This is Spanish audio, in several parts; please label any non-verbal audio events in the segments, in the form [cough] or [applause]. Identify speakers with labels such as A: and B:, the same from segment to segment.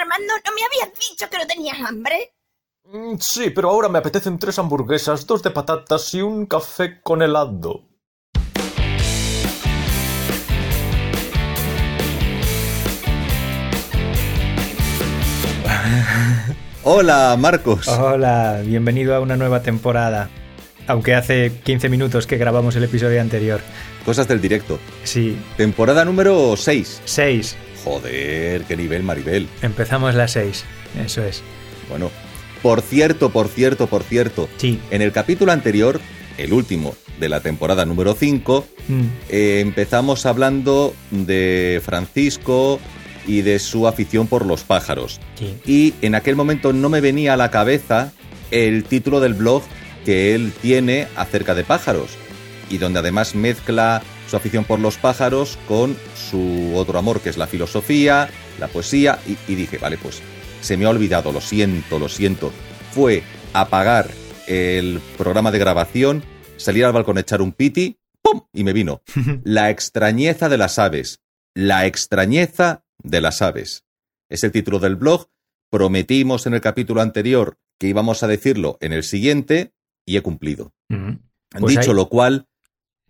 A: Armando, ¿no me habías dicho que no tenías hambre?
B: Mm, Sí, pero ahora me apetecen tres hamburguesas, dos de patatas y un café con helado. [laughs]
C: Hola, Marcos.
D: Hola, bienvenido a una nueva temporada. Aunque hace 15 minutos que grabamos el episodio anterior.
C: Cosas del directo.
D: Sí,
C: Temporada número 6.
D: 6.
C: Joder, qué nivel, Maribel.
D: Empezamos la 6. Eso es.
C: Bueno, por cierto, por cierto, por cierto.
D: Sí.
C: En el capítulo anterior, el último de la temporada número 5,
D: Mm,
C: eh, empezamos hablando de Francisco y de su afición por los pájaros.
D: sí.
C: Y en aquel momento no me venía a la cabeza el título del blog que él tiene acerca de pájaros y donde además mezcla su afición por los pájaros con su otro amor que es la filosofía, la poesía y, y dije, vale, pues se me ha olvidado, lo siento, lo siento. Fue apagar el programa de grabación, salir al balcón, echar un piti, ¡pum! y me vino. [laughs] La extrañeza de las aves. La extrañeza de las aves. Es el título del blog. Prometimos en el capítulo anterior que íbamos a decirlo en el siguiente y he cumplido.
D: Mm. Pues
C: Dicho
D: ahí-
C: lo cual,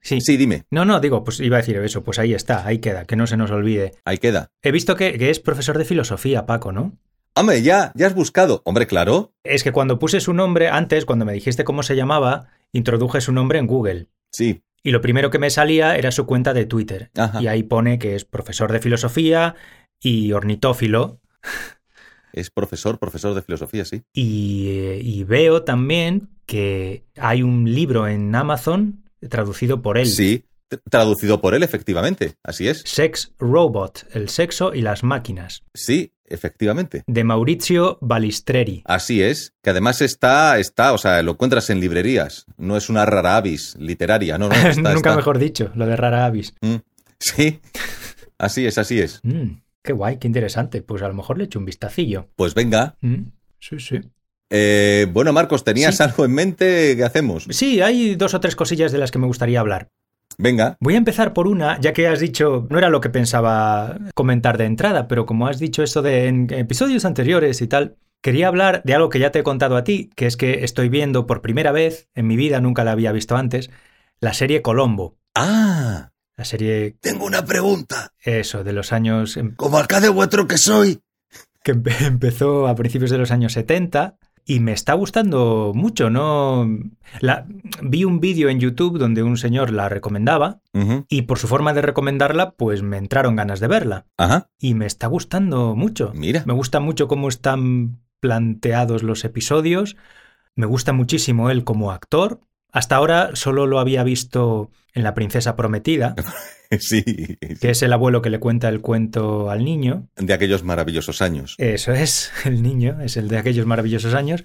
D: Sí.
C: sí, dime,
D: No, no, digo, pues iba a decir eso, pues ahí está, ahí queda, que no se nos olvide.
C: ahí queda.
D: He visto que, que es profesor de filosofía, Paco, ¿no?
C: Hombre, ya, ya has buscado. Hombre, claro.
D: Es que cuando puse su nombre, antes, cuando me dijiste cómo se llamaba, introduje su nombre en Google.
C: Sí.
D: Y lo primero que me salía era su cuenta de Twitter.
C: Ajá.
D: Y ahí pone que es profesor de filosofía y ornitófilo.
C: Es profesor, profesor de filosofía, sí.
D: Y, eh, y veo también que hay un libro en Amazon traducido por él.
C: Sí. Traducido por él, efectivamente. Así es.
D: Sex Robot, el sexo y las máquinas,
C: Sí, efectivamente.
D: de Maurizio Balistreri.
C: Así es. Que además está, está, o sea, lo encuentras en librerías. No es una rara avis literaria, no, no. [laughs] Está,
D: Nunca
C: está.
D: mejor dicho, lo de rara avis.
C: Mm. Sí. [laughs] Así es, así es.
D: Mm, qué guay, qué interesante. Pues a lo mejor le echo un vistacillo.
C: Pues venga.
D: Mm, sí, sí.
C: Eh, bueno, Marcos, ¿tenías
D: Sí.
C: algo en mente? ¿Qué hacemos?
D: Sí, hay dos o tres cosillas de las que me gustaría hablar.
C: Venga.
D: Voy a empezar por una, ya que has dicho, no era lo que pensaba comentar de entrada, pero como has dicho esto de en episodios anteriores y tal, quería hablar de algo que ya te he contado a ti, que es que estoy viendo por primera vez en mi vida, nunca la había visto antes, la serie Colombo.
C: Ah,
D: La serie,
C: tengo una pregunta.
D: eso, de los años em-
C: Como alcalde vuestro que soy.
D: que empe- empezó a principios de los años 70 y me está gustando mucho, ¿no? La, vi un vídeo en YouTube donde un señor la recomendaba y por su forma de recomendarla, pues me entraron ganas de verla.
C: Ajá.
D: Y me está gustando mucho.
C: Mira.
D: Me gusta mucho cómo están planteados los episodios. Me gusta muchísimo él como actor. Hasta ahora solo lo había visto en La Princesa Prometida, [laughs]
C: Sí.
D: que es el abuelo que le cuenta el cuento al niño.
C: De aquellos maravillosos años.
D: Eso es, [laughs] el niño, es el de aquellos maravillosos años.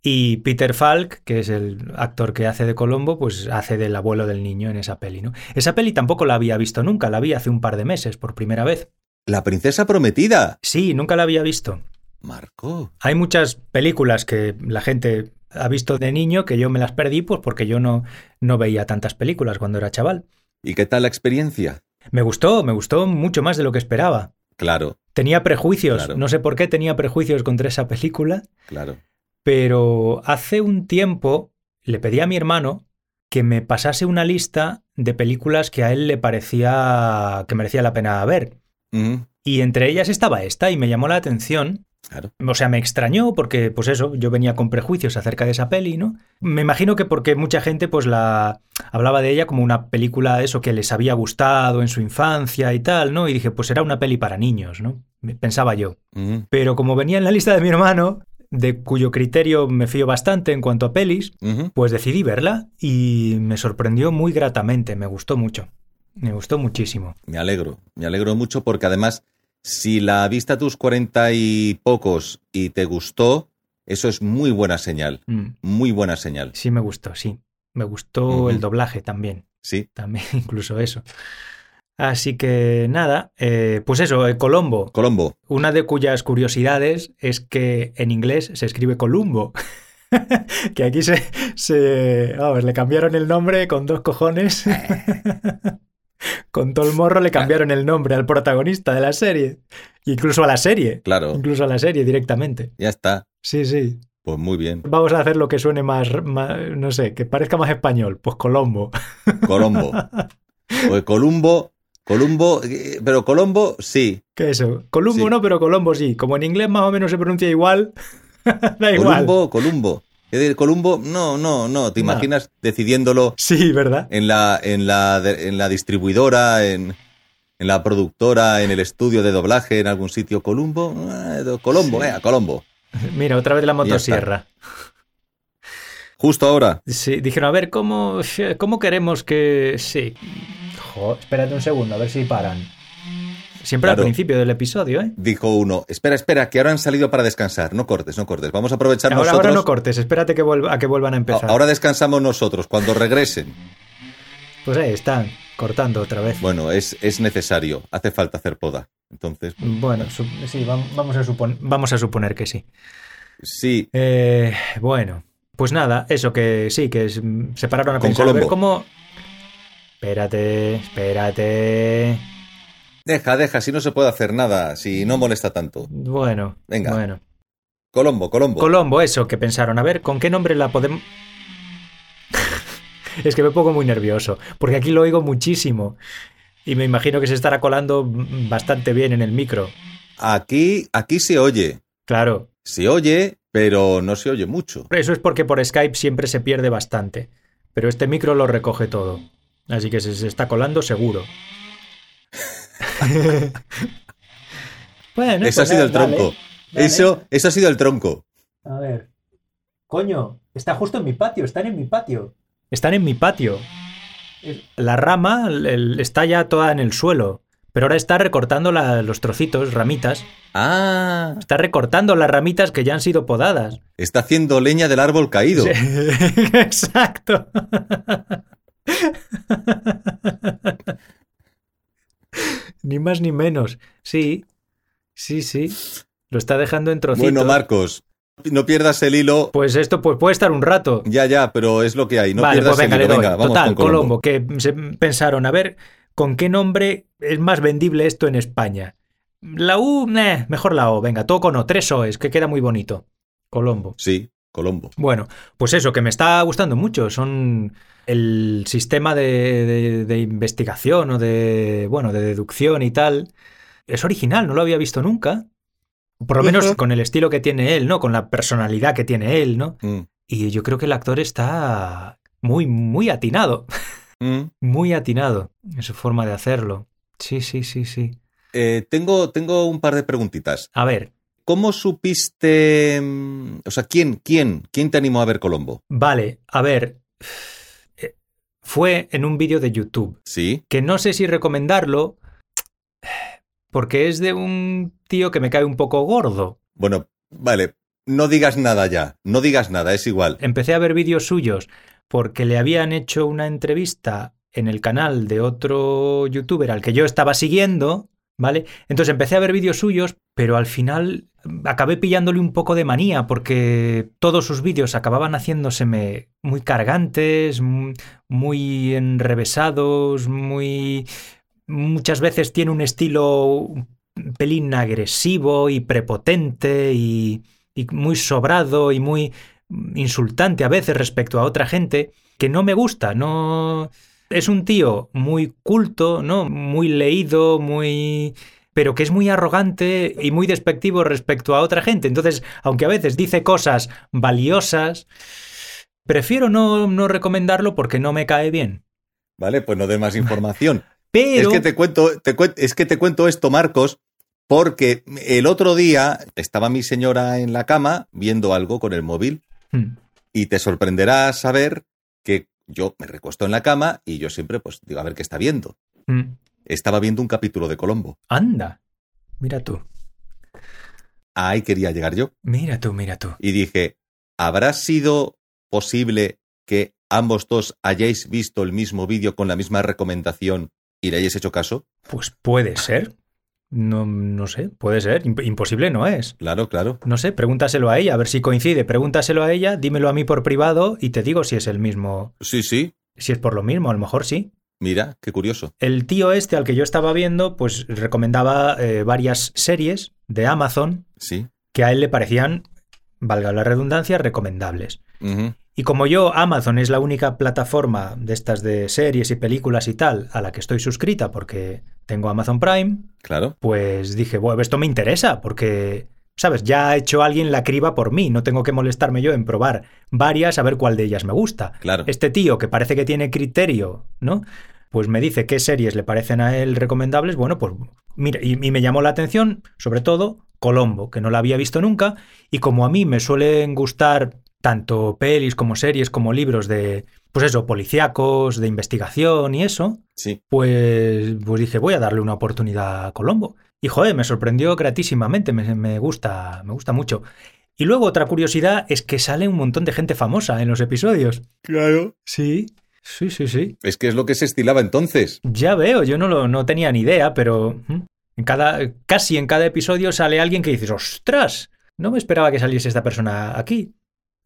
D: Y Peter Falk, que es el actor que hace de Colombo, pues hace del abuelo del niño en esa peli, ¿no? Esa peli tampoco la había visto nunca, la vi hace un par de meses, por primera vez.
C: La princesa prometida.
D: Sí, nunca la había visto.
C: Marco.
D: Hay muchas películas que la gente ha visto de niño que yo me las perdí, pues porque yo no, no veía tantas películas cuando era chaval.
C: ¿Y qué tal la experiencia?
D: Me gustó, me gustó mucho más de lo que esperaba.
C: Claro,
D: Tenía prejuicios,
C: Claro.
D: no sé por qué tenía prejuicios contra esa película,
C: claro.
D: pero hace un tiempo le pedí a mi hermano que me pasase una lista de películas que a él le parecía que merecía la pena ver. Y entre ellas estaba esta y me llamó la atención.
C: Claro.
D: O sea, me extrañó porque, pues eso, yo venía con prejuicios acerca de esa peli, ¿no? Me imagino que porque mucha gente, pues la hablaba de ella como una película, eso, que les había gustado en su infancia y tal, ¿no? Y dije, pues era una peli para niños, ¿no? Pensaba yo. Pero como venía en la lista de mi hermano, de cuyo criterio me fío bastante en cuanto a pelis, pues decidí verla y me sorprendió muy gratamente, me gustó mucho. Me gustó muchísimo.
C: Me alegro, me alegro mucho porque además, si la viste a tus cuarenta y pocos y te gustó, eso es muy buena señal,
D: Mm,
C: muy buena señal.
D: Sí, me gustó, sí. Me gustó el doblaje también.
C: Sí,
D: También, [laughs] incluso eso. Así que nada, eh, pues eso, eh, Colombo.
C: Colombo.
D: Una de cuyas curiosidades es que en inglés se escribe Columbo. [laughs] que aquí se, se. Vamos, le cambiaron el nombre con dos cojones. [laughs] Con todo el morro le cambiaron el nombre al protagonista de la serie. Incluso a la serie.
C: Claro,
D: Incluso a la serie directamente.
C: ya está.
D: Sí, sí.
C: Pues muy bien.
D: Vamos a hacer lo que suene más, más- no sé, que parezca más español. Pues Colombo.
C: Colombo. [laughs] Pues Columbo, Columbo, eh, pero Colombo sí.
D: ¿Qué es eso? Columbo
C: Sí.
D: no, pero Colombo sí. Como en inglés más o menos se pronuncia igual, [laughs] da igual.
C: Columbo, Columbo. Es decir, Columbo, no, no, no. ¿Te
D: No.
C: imaginas decidiéndolo
D: Sí, ¿verdad?
C: en la, en la, en la distribuidora, en, en la productora, en el estudio de doblaje, en algún sitio? Columbo, Eh, Colombo,
D: Sí.
C: eh, Colombo. [laughs]
D: Mira, otra vez la motosierra.
C: Justo ahora.
D: Sí, dijeron, a ver, ¿cómo, [laughs] cómo queremos que...? Sí. Jo, espérate un segundo, a ver si paran. Siempre
C: Claro.
D: al principio del episodio, ¿eh?
C: Dijo uno, espera, espera, que ahora han salido para descansar. No cortes, no cortes. Vamos a aprovechar
D: Ahora,
C: nosotros.
D: ahora no cortes, espérate que vuelva, a que vuelvan a empezar.
C: Ahora descansamos nosotros, cuando regresen.
D: Pues ahí están, cortando otra vez.
C: Bueno, es, es necesario, hace falta hacer poda. Entonces,
D: Bueno, su- sí, vam- vamos a, vamos a suponer que sí.
C: sí,
D: Eh, bueno, pues nada, eso que sí, que se pararon a
C: Con
D: pensar, a ver cómo... Espérate, espérate...
C: deja, deja, si no se puede hacer nada, si no molesta tanto.
D: Bueno,
C: Venga.
D: bueno.
C: Colombo, Colombo.
D: Colombo, eso, que pensaron, a ver, ¿con qué nombre la podemos...? [laughs] es que me pongo muy nervioso, porque aquí lo oigo muchísimo. Y me imagino que se estará colando bastante bien en el micro.
C: aquí, aquí se oye.
D: Claro,
C: Se oye, pero no se oye mucho.
D: eso es porque por Skype siempre se pierde bastante. Pero este micro lo recoge todo. Así que se, se está colando seguro. [laughs] [laughs] bueno,
C: Eso ha sido el
D: dale,
C: tronco.
D: dale.
C: Eso, eso ha sido el tronco.
D: A ver. Coño, está justo en mi patio, están en mi patio. Están en mi patio. La rama el- el- está ya toda en el suelo, pero ahora está recortando la- los trocitos, ramitas.
C: Ah,
D: Está recortando las ramitas que ya han sido podadas.
C: está haciendo leña del árbol caído.
D: Sí, [laughs] Exacto. [laughs] ni más ni menos. Sí, sí, sí. Lo está dejando en trocitos.
C: Bueno, Marcos, no pierdas el hilo.
D: Pues esto pues, puede estar un rato.
C: Ya, ya, pero es lo que hay. No
D: vale,
C: pierdas
D: pues venga,
C: el hilo. Venga, vamos
D: Total,
C: con Colombo.
D: que se pensaron, a ver, ¿con qué nombre es más vendible esto en España? La U, mejor la O, venga, todo con O, tres O's, que queda muy bonito. Colombo.
C: Sí, Colombo.
D: Bueno, pues eso, que me está gustando mucho. Son el sistema de, de- de investigación o de, bueno, de deducción y tal. Es original, no lo había visto nunca. Por lo menos con el estilo que tiene él, ¿no? Con la personalidad que tiene él, ¿no?
C: Mm,
D: Y yo creo que el actor está muy, muy atinado.
C: mm. [laughs]
D: Muy atinado en su forma de hacerlo. Sí, sí, sí, sí.
C: Eh, tengo, tengo un par de preguntitas.
D: A ver,
C: ¿Cómo supiste... mm, O sea, ¿quién, quién, quién te animó a ver Colombo?
D: vale, a ver. Eh, Fue en un vídeo de YouTube.
C: Sí.
D: que no sé si recomendarlo porque es de un tío que me cae un poco gordo.
C: Bueno, vale. No digas nada ya. No digas nada, es igual.
D: Empecé a ver vídeos suyos porque le habían hecho una entrevista en el canal de otro youtuber al que yo estaba siguiendo, ¿vale? Entonces empecé a ver vídeos suyos, pero al final acabé pillándole un poco de manía porque todos sus vídeos acababan haciéndoseme muy cargantes, mu- muy enrevesados, muy... Muchas veces tiene un estilo un pelín agresivo y prepotente y, y muy sobrado y muy insultante a veces respecto a otra gente que no me gusta, no es un tío muy culto, ¿no? Muy leído, muy pero que es muy arrogante y muy despectivo respecto a otra gente. Entonces, aunque a veces dice cosas valiosas, prefiero no, no recomendarlo porque no me cae bien.
C: Vale, pues no dé más información. [laughs]
D: Pero
C: Es que te cuento, te es que te cuento esto, Marcos, porque el otro día estaba mi señora en la cama viendo algo con el móvil
D: Hmm,
C: y te sorprenderá saber que yo me recuesto en la cama y yo siempre pues digo a ver qué está viendo.
D: hmm.
C: Estaba viendo un capítulo de Colombo.
D: anda. Mira tú,
C: Ahí quería llegar yo
D: mira tú, mira tú.
C: y dije, ¿habrá sido posible que ambos dos hayáis visto el mismo vídeo con la misma recomendación y le hayáis hecho caso?
D: Pues puede ser. No, no sé, puede ser. Imp- imposible no es.
C: Claro, claro.
D: No sé, pregúntaselo a ella, a ver si coincide. Pregúntaselo a ella, dímelo a mí por privado y te digo si es el mismo,
C: Sí, sí.
D: si es por lo mismo, a lo mejor sí.
C: Mira, qué curioso.
D: El tío este al que yo estaba viendo, pues recomendaba eh, varias series de Amazon
C: Sí.
D: que a él le parecían, valga la redundancia, recomendables. Y como yo, Amazon es la única plataforma de estas de series y películas y tal a la que estoy suscrita porque tengo Amazon Prime,
C: Claro.
D: pues dije, bueno, esto me interesa porque, ¿sabes? Ya ha hecho alguien la criba por mí, no tengo que molestarme yo en probar varias a ver cuál de ellas me gusta.
C: Claro.
D: Este tío que parece que tiene criterio, ¿no? Pues me dice qué series le parecen a él recomendables. Bueno, pues mira, y, y me llamó la atención, sobre todo, Colombo, que no la había visto nunca. Y como a mí me suelen gustar tanto pelis como series como libros de, pues eso, policíacos, de investigación y eso,
C: Sí.
D: pues, pues dije, voy a darle una oportunidad a Colombo. Y joder, me sorprendió gratísimamente, me, me gusta, me gusta mucho. Y luego otra curiosidad es que sale un montón de gente famosa en los episodios.
C: Claro.
D: Sí, sí, sí, sí.
C: Es que es lo que se estilaba entonces.
D: Ya veo, yo no, lo, no tenía ni idea, pero en cada, casi en cada episodio sale alguien que dices, ostras, no me esperaba que saliese esta persona aquí.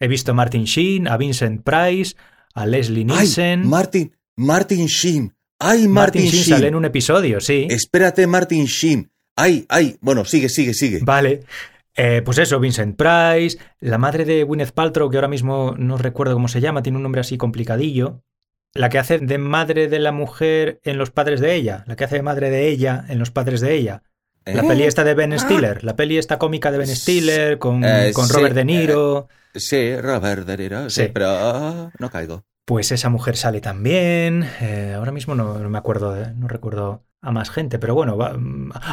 D: He visto a Martin Sheen, a Vincent Price, a Leslie Nielsen.
C: ¡Ay! Martin, Martin Sheen. ¡Ay,
D: Martin
C: Martin,
D: Sheen
C: Sheen!
D: sale en un episodio, sí.
C: Espérate, Martin Sheen. ¡Ay, ay! Bueno, sigue, sigue, sigue.
D: Vale. Eh, pues eso, Vincent Price, la madre de Gwyneth Paltrow, que ahora mismo no recuerdo cómo se llama, tiene un nombre así complicadillo. La que hace de madre de la mujer en Los padres de ella, la que hace de madre de ella en Los padres de ella. La
C: ¿Eh?
D: peli esta de Ben Stiller, la peli esta cómica de Ben Stiller con,
C: Eh,
D: con.
C: Sí,
D: Robert De Niro,
C: sí, Sí. pero no caigo.
D: Pues esa mujer sale también. Eh, ahora mismo no, no me acuerdo, de- no recuerdo a más gente, pero bueno. va-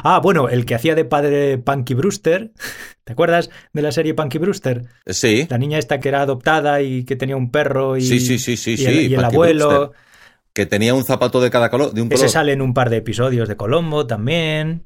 D: Ah, bueno, el que hacía de padre Punky Brewster. [laughs] ¿Te acuerdas de la serie Punky Brewster?
C: Sí,
D: La niña esta que era adoptada y que tenía un perro y,
C: sí, sí, sí, sí,
D: y
C: sí.
D: el, y el
C: Punky
D: abuelo.
C: Brewster, que tenía un zapato de cada color, de un
D: Ese sale en un par de episodios de Colombo también.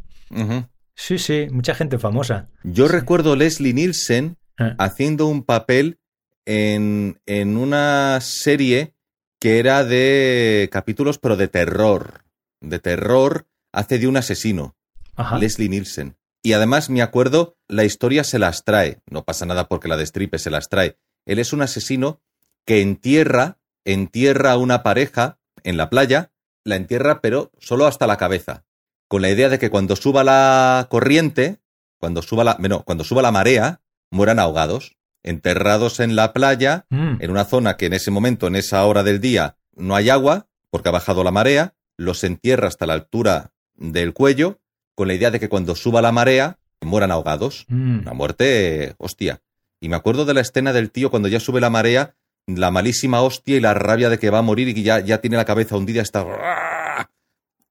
D: Sí, sí, mucha gente famosa.
C: Yo recuerdo Leslie Nielsen haciendo un papel en, en una serie que era de capítulos, pero de terror. De terror, hace de un asesino.
D: Ajá.
C: Leslie Nielsen. Y además me acuerdo, la historia se las trae. No pasa nada porque la destripe, se las trae. Él es un asesino que entierra, entierra a una pareja en la playa, la entierra pero solo hasta la cabeza. Con la idea de que cuando suba la corriente, cuando suba la, no, cuando suba la marea, mueran ahogados, enterrados en la playa,
D: Mm,
C: en una zona que en ese momento, en esa hora del día, no hay agua, porque ha bajado la marea, los entierra hasta la altura del cuello, con la idea de que cuando suba la marea, mueran ahogados.
D: mm.
C: Una muerte, hostia. Y me acuerdo de la escena del tío cuando ya sube la marea, la malísima hostia y la rabia de que va a morir y que ya, ya tiene la cabeza hundida, está...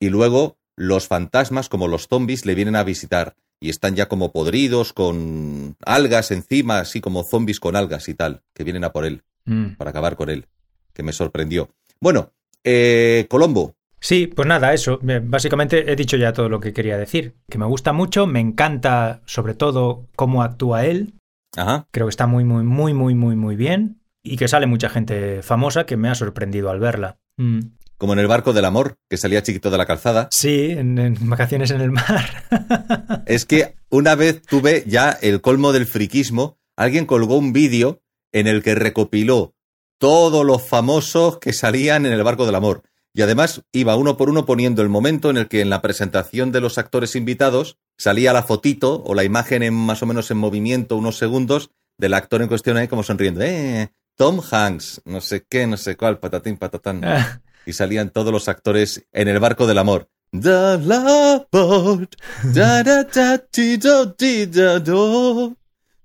C: Y luego los fantasmas, como los zombies, le vienen a visitar y están ya como podridos, con algas encima, así como zombies con algas y tal, que vienen a por él
D: Mm.
C: para acabar con él, que me sorprendió. Bueno, eh, Colombo.
D: Sí, pues nada, eso. Eh, Básicamente he dicho ya todo lo que quería decir. Que me gusta mucho, me encanta sobre todo cómo actúa él.
C: Ajá.
D: Creo que está muy, muy, muy, muy, muy, muy bien. Y que sale mucha gente famosa que me ha sorprendido al verla. Mm.
C: Como en el barco del amor, que salía chiquito de la calzada.
D: Sí, en, en vacaciones en el mar. [laughs]
C: Es que una vez tuve ya el colmo del friquismo. Alguien colgó un vídeo en el que recopiló todos los famosos que salían en el barco del amor. Y además iba uno por uno poniendo el momento en el que en la presentación de los actores invitados salía la fotito o la imagen en más o menos en movimiento unos segundos del actor en cuestión ahí como sonriendo. Eh, Tom Hanks, no sé qué, no sé cuál, patatín, patatán. [laughs] Y salían todos los actores en el barco del amor. The love boat. Da, da, da, ti, do, ti, da, do.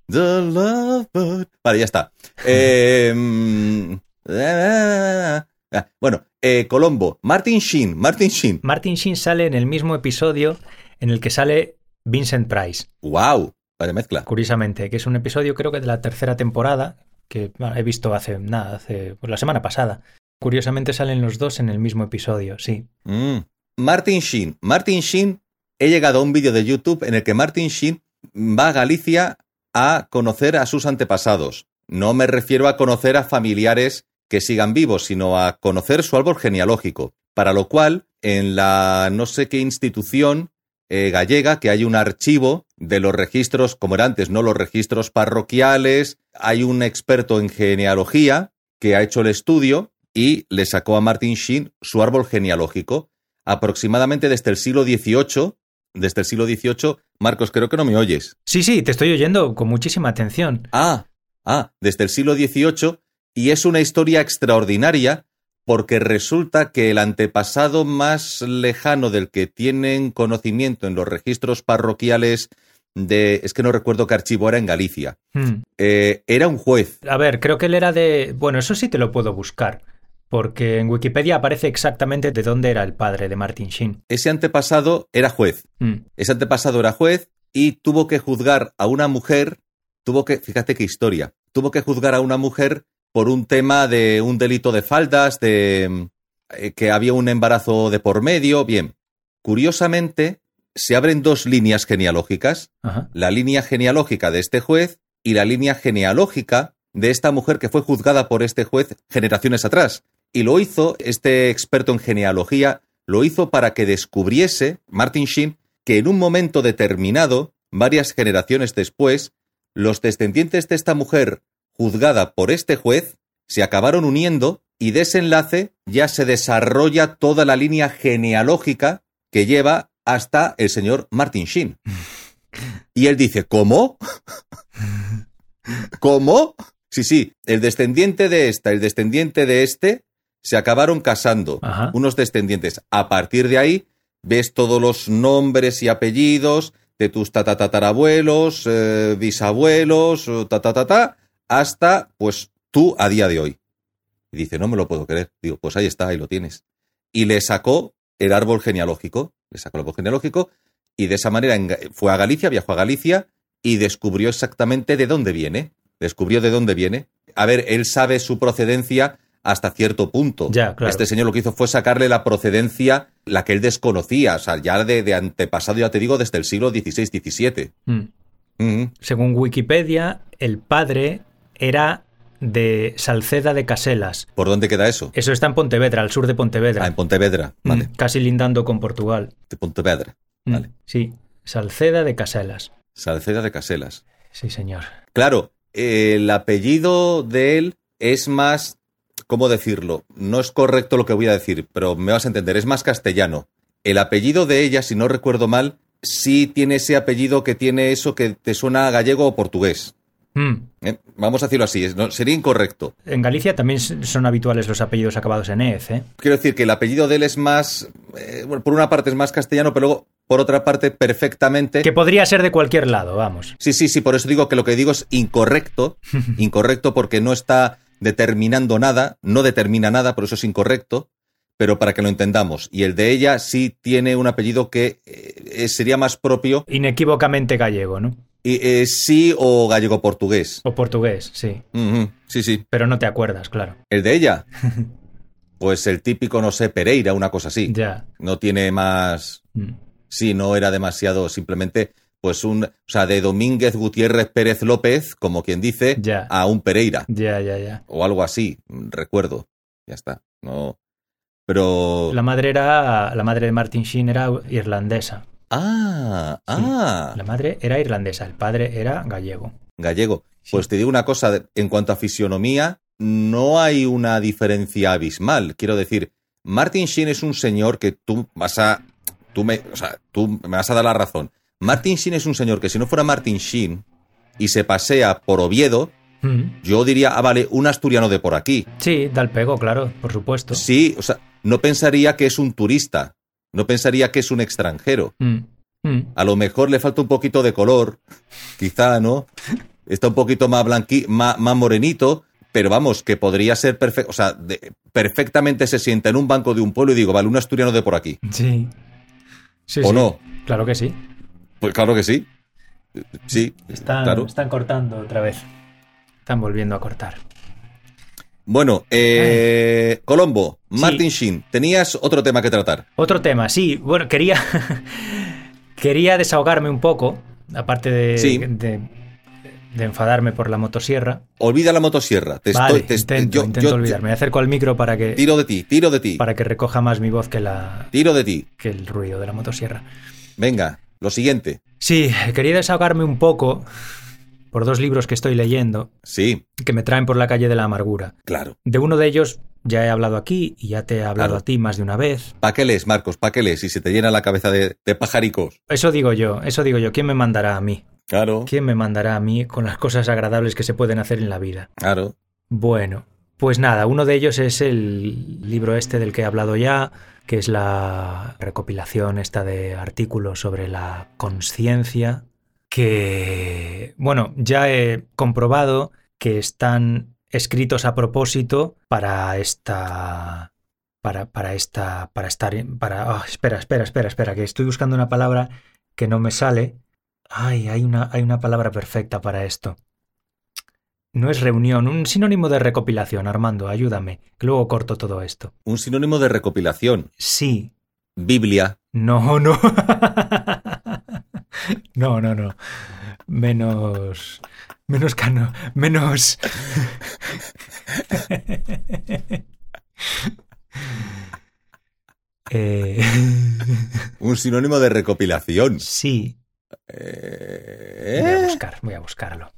C: The love boat. Vale, ya está. [laughs] Eh, mm, ah, bueno, eh, Colombo. Martin Sheen. Martin Sheen.
D: Martin Sheen sale en el mismo episodio en el que sale Vincent Price.
C: Wow. Vaya mezcla.
D: Curiosamente, que es un episodio creo que de la tercera temporada, que bueno, he visto hace nada, hace pues, la semana pasada. Curiosamente salen los dos en el mismo episodio, sí.
C: Mm. Martin Sheen. Martin Sheen. He llegado a un vídeo de YouTube en el que Martin Sheen va a Galicia a conocer a sus antepasados. No me refiero a conocer a familiares que sigan vivos, sino a conocer su árbol genealógico. Para lo cual, en la no sé qué institución eh, gallega, que hay un archivo de los registros, como era antes, no los registros parroquiales, hay un experto en genealogía que ha hecho el estudio y le sacó a Martin Sheen su árbol genealógico, aproximadamente desde el siglo XVIII. Desde el siglo XVIII, Marcos, creo que no me oyes.
D: Sí, sí, te estoy oyendo con muchísima atención.
C: Ah, ah, desde el siglo XVIII, y es una historia extraordinaria porque resulta que el antepasado más lejano del que tienen conocimiento en los registros parroquiales de... es que no recuerdo qué archivo era en Galicia.
D: Hmm.
C: Eh, era un juez.
D: A ver, creo que él era de... Bueno, eso sí te lo puedo buscar, porque en Wikipedia aparece exactamente de dónde era el padre de Martin Sheen.
C: Ese antepasado era juez.
D: Hmm.
C: Ese antepasado era juez y tuvo que juzgar a una mujer, tuvo que, fíjate qué historia, tuvo que juzgar a una mujer por un tema de un delito de faldas, de eh, que había un embarazo de por medio. Bien, curiosamente, se abren dos líneas genealógicas,
D: Ajá.
C: la línea genealógica de este juez y la línea genealógica de esta mujer que fue juzgada por este juez generaciones atrás. Y lo hizo, este experto en genealogía, lo hizo para que descubriese, Martin Sheen, que en un momento determinado, varias generaciones después, los descendientes de esta mujer juzgada por este juez se acabaron uniendo y de ese enlace ya se desarrolla toda la línea genealógica que lleva hasta el señor Martin Sheen. Y él dice, ¿cómo? [laughs] ¿Cómo? Sí, sí, el descendiente de esta, el descendiente de este, se acabaron casando.
D: Ajá.
C: Unos descendientes. A partir de ahí, ves todos los nombres y apellidos de tus tatatatarabuelos, eh, bisabuelos, ta, ta, ta, ta, hasta, pues, tú a día de hoy. Y dice, no me lo puedo creer. Digo, pues ahí está, ahí lo tienes. Y le sacó el árbol genealógico, le sacó el árbol genealógico, y de esa manera fue a Galicia, viajó a Galicia, y descubrió exactamente de dónde viene. Descubrió de dónde viene. A ver, él sabe su procedencia hasta cierto punto.
D: Ya, claro.
C: Este señor lo que hizo fue sacarle la procedencia, la que él desconocía, o sea, ya de, de antepasado, ya te digo, desde el siglo XVI-XVII.
D: Hmm.
C: Ujú.
D: Según Wikipedia, el padre era de Salceda de Caselas.
C: ¿Por dónde queda eso?
D: Eso está en Pontevedra, al sur de Pontevedra.
C: Ah, en Pontevedra.
D: Mm,
C: Vale,
D: Casi lindando con Portugal.
C: de Pontevedra.
D: Mm,
C: Vale.
D: Sí, Salceda de Caselas.
C: Salceda de Caselas.
D: Sí, señor.
C: Claro, el apellido de él es más, ¿cómo decirlo? No es correcto lo que voy a decir, pero me vas a entender, es más castellano. El apellido de ella, si no recuerdo mal, sí tiene ese apellido que tiene eso que te suena a gallego o portugués.
D: Mm.
C: ¿eh? Vamos a decirlo así, no- sería incorrecto.
D: En Galicia también son habituales los apellidos acabados en EZ, ¿eh?
C: Quiero decir que el apellido de él es más, eh, bueno, por una parte es más castellano, pero luego, por otra parte, perfectamente...
D: Que podría ser de cualquier lado, vamos.
C: Sí, sí, sí, por eso digo que lo que digo es incorrecto, [laughs] incorrecto porque no está determinando nada, no determina nada, por eso es incorrecto, pero para que lo entendamos. Y el de ella sí tiene un apellido que eh, sería más propio,
D: Inequívocamente gallego, ¿no?
C: y, eh, sí o gallego-portugués.
D: O portugués, sí.
C: Sí, sí.
D: Pero no te acuerdas, claro.
C: El de ella, [laughs] pues el típico, no sé, Pereira, una cosa así.
D: Ya.
C: No tiene más...
D: Mm.
C: Sí, no era demasiado, simplemente, pues un, o sea, de Domínguez Gutiérrez Pérez López, como quien dice,
D: Ya.
C: a un Pereira.
D: Ya, ya, ya.
C: o algo así, recuerdo. Ya está. No. Pero.
D: La madre era. La madre de Martin Sheen era irlandesa.
C: Ah,
D: Sí.
C: ah,
D: La madre era irlandesa, el padre era gallego.
C: gallego. Pues te digo una cosa, en cuanto a fisionomía, no hay una diferencia abismal. Quiero decir, Martin Sheen es un señor que tú vas a. Tú me, o sea, tú me vas a dar la razón. Martin Sheen es un señor que si no fuera Martin Sheen y se pasea por Oviedo,
D: Mm.
C: yo diría, ah, vale, un asturiano de por aquí.
D: Sí, da el pego, claro, por supuesto.
C: Sí, o sea, no pensaría que es un turista, no pensaría que es un extranjero.
D: Mm. Mm.
C: A lo mejor le falta un poquito de color, quizá, ¿no? Está un poquito más blanqui, más, más morenito, pero vamos, que podría ser perfecto, o sea, de- perfectamente se sienta en un banco de un pueblo y digo, vale, un asturiano de por aquí.
D: Sí. Sí,
C: ¿O
D: sí.
C: no?
D: Claro que sí.
C: Pues claro que sí. Sí,
D: Están,
C: claro.
D: están cortando otra vez. Están volviendo a cortar.
C: Bueno, eh, Colombo,
D: Sí.
C: Martin Sheen, tenías otro tema que tratar.
D: Otro tema, sí. Bueno, quería. [laughs] quería desahogarme un poco. Aparte de,
C: Sí.
D: de, de enfadarme por la motosierra.
C: Olvida la motosierra. Te
D: vale,
C: estoy, te-
D: intento,
C: yo-
D: intento
C: yo-
D: olvidarme. Me acerco al micro para que,
C: Tiro de ti, tiro de ti,
D: para que recoja más mi voz que, la,
C: tiro de ti.
D: que el ruido de la motosierra.
C: Venga, lo siguiente.
D: Sí, quería desahogarme un poco por dos libros que estoy leyendo
C: Sí,
D: que me traen por la calle de la amargura.
C: claro.
D: De uno de ellos ya he hablado aquí y ya te he hablado
C: Claro.
D: a ti más de una vez.
C: ¿Pa' qué lees, Marcos? ¿Pa' qué lees? Si se te llena la cabeza de, de pajaricos.
D: Eso digo yo, eso digo yo. ¿Quién me mandará a mí?
C: Claro,
D: ¿Quién me mandará a mí con las cosas agradables que se pueden hacer en la vida?
C: claro.
D: Bueno, pues nada, uno de ellos es el libro este del que he hablado ya, que es la recopilación esta de artículos sobre la conciencia, que, bueno, ya he comprobado que están escritos a propósito para esta... Para, para esta... Para estar... Para, ah, espera, espera, espera, espera, que estoy buscando una palabra que no me sale. Ay, hay una, hay una palabra perfecta para esto. No es reunión, un sinónimo de recopilación, Armando, ayúdame, que luego corto todo esto.
C: Un sinónimo de recopilación.
D: Sí,
C: Biblia.
D: no, no. [laughs] No, no, no. Menos. Menos cano. Menos. [laughs] Eh,
C: Un sinónimo de recopilación.
D: sí,
C: Eh,
D: voy a buscar, voy a buscarlo.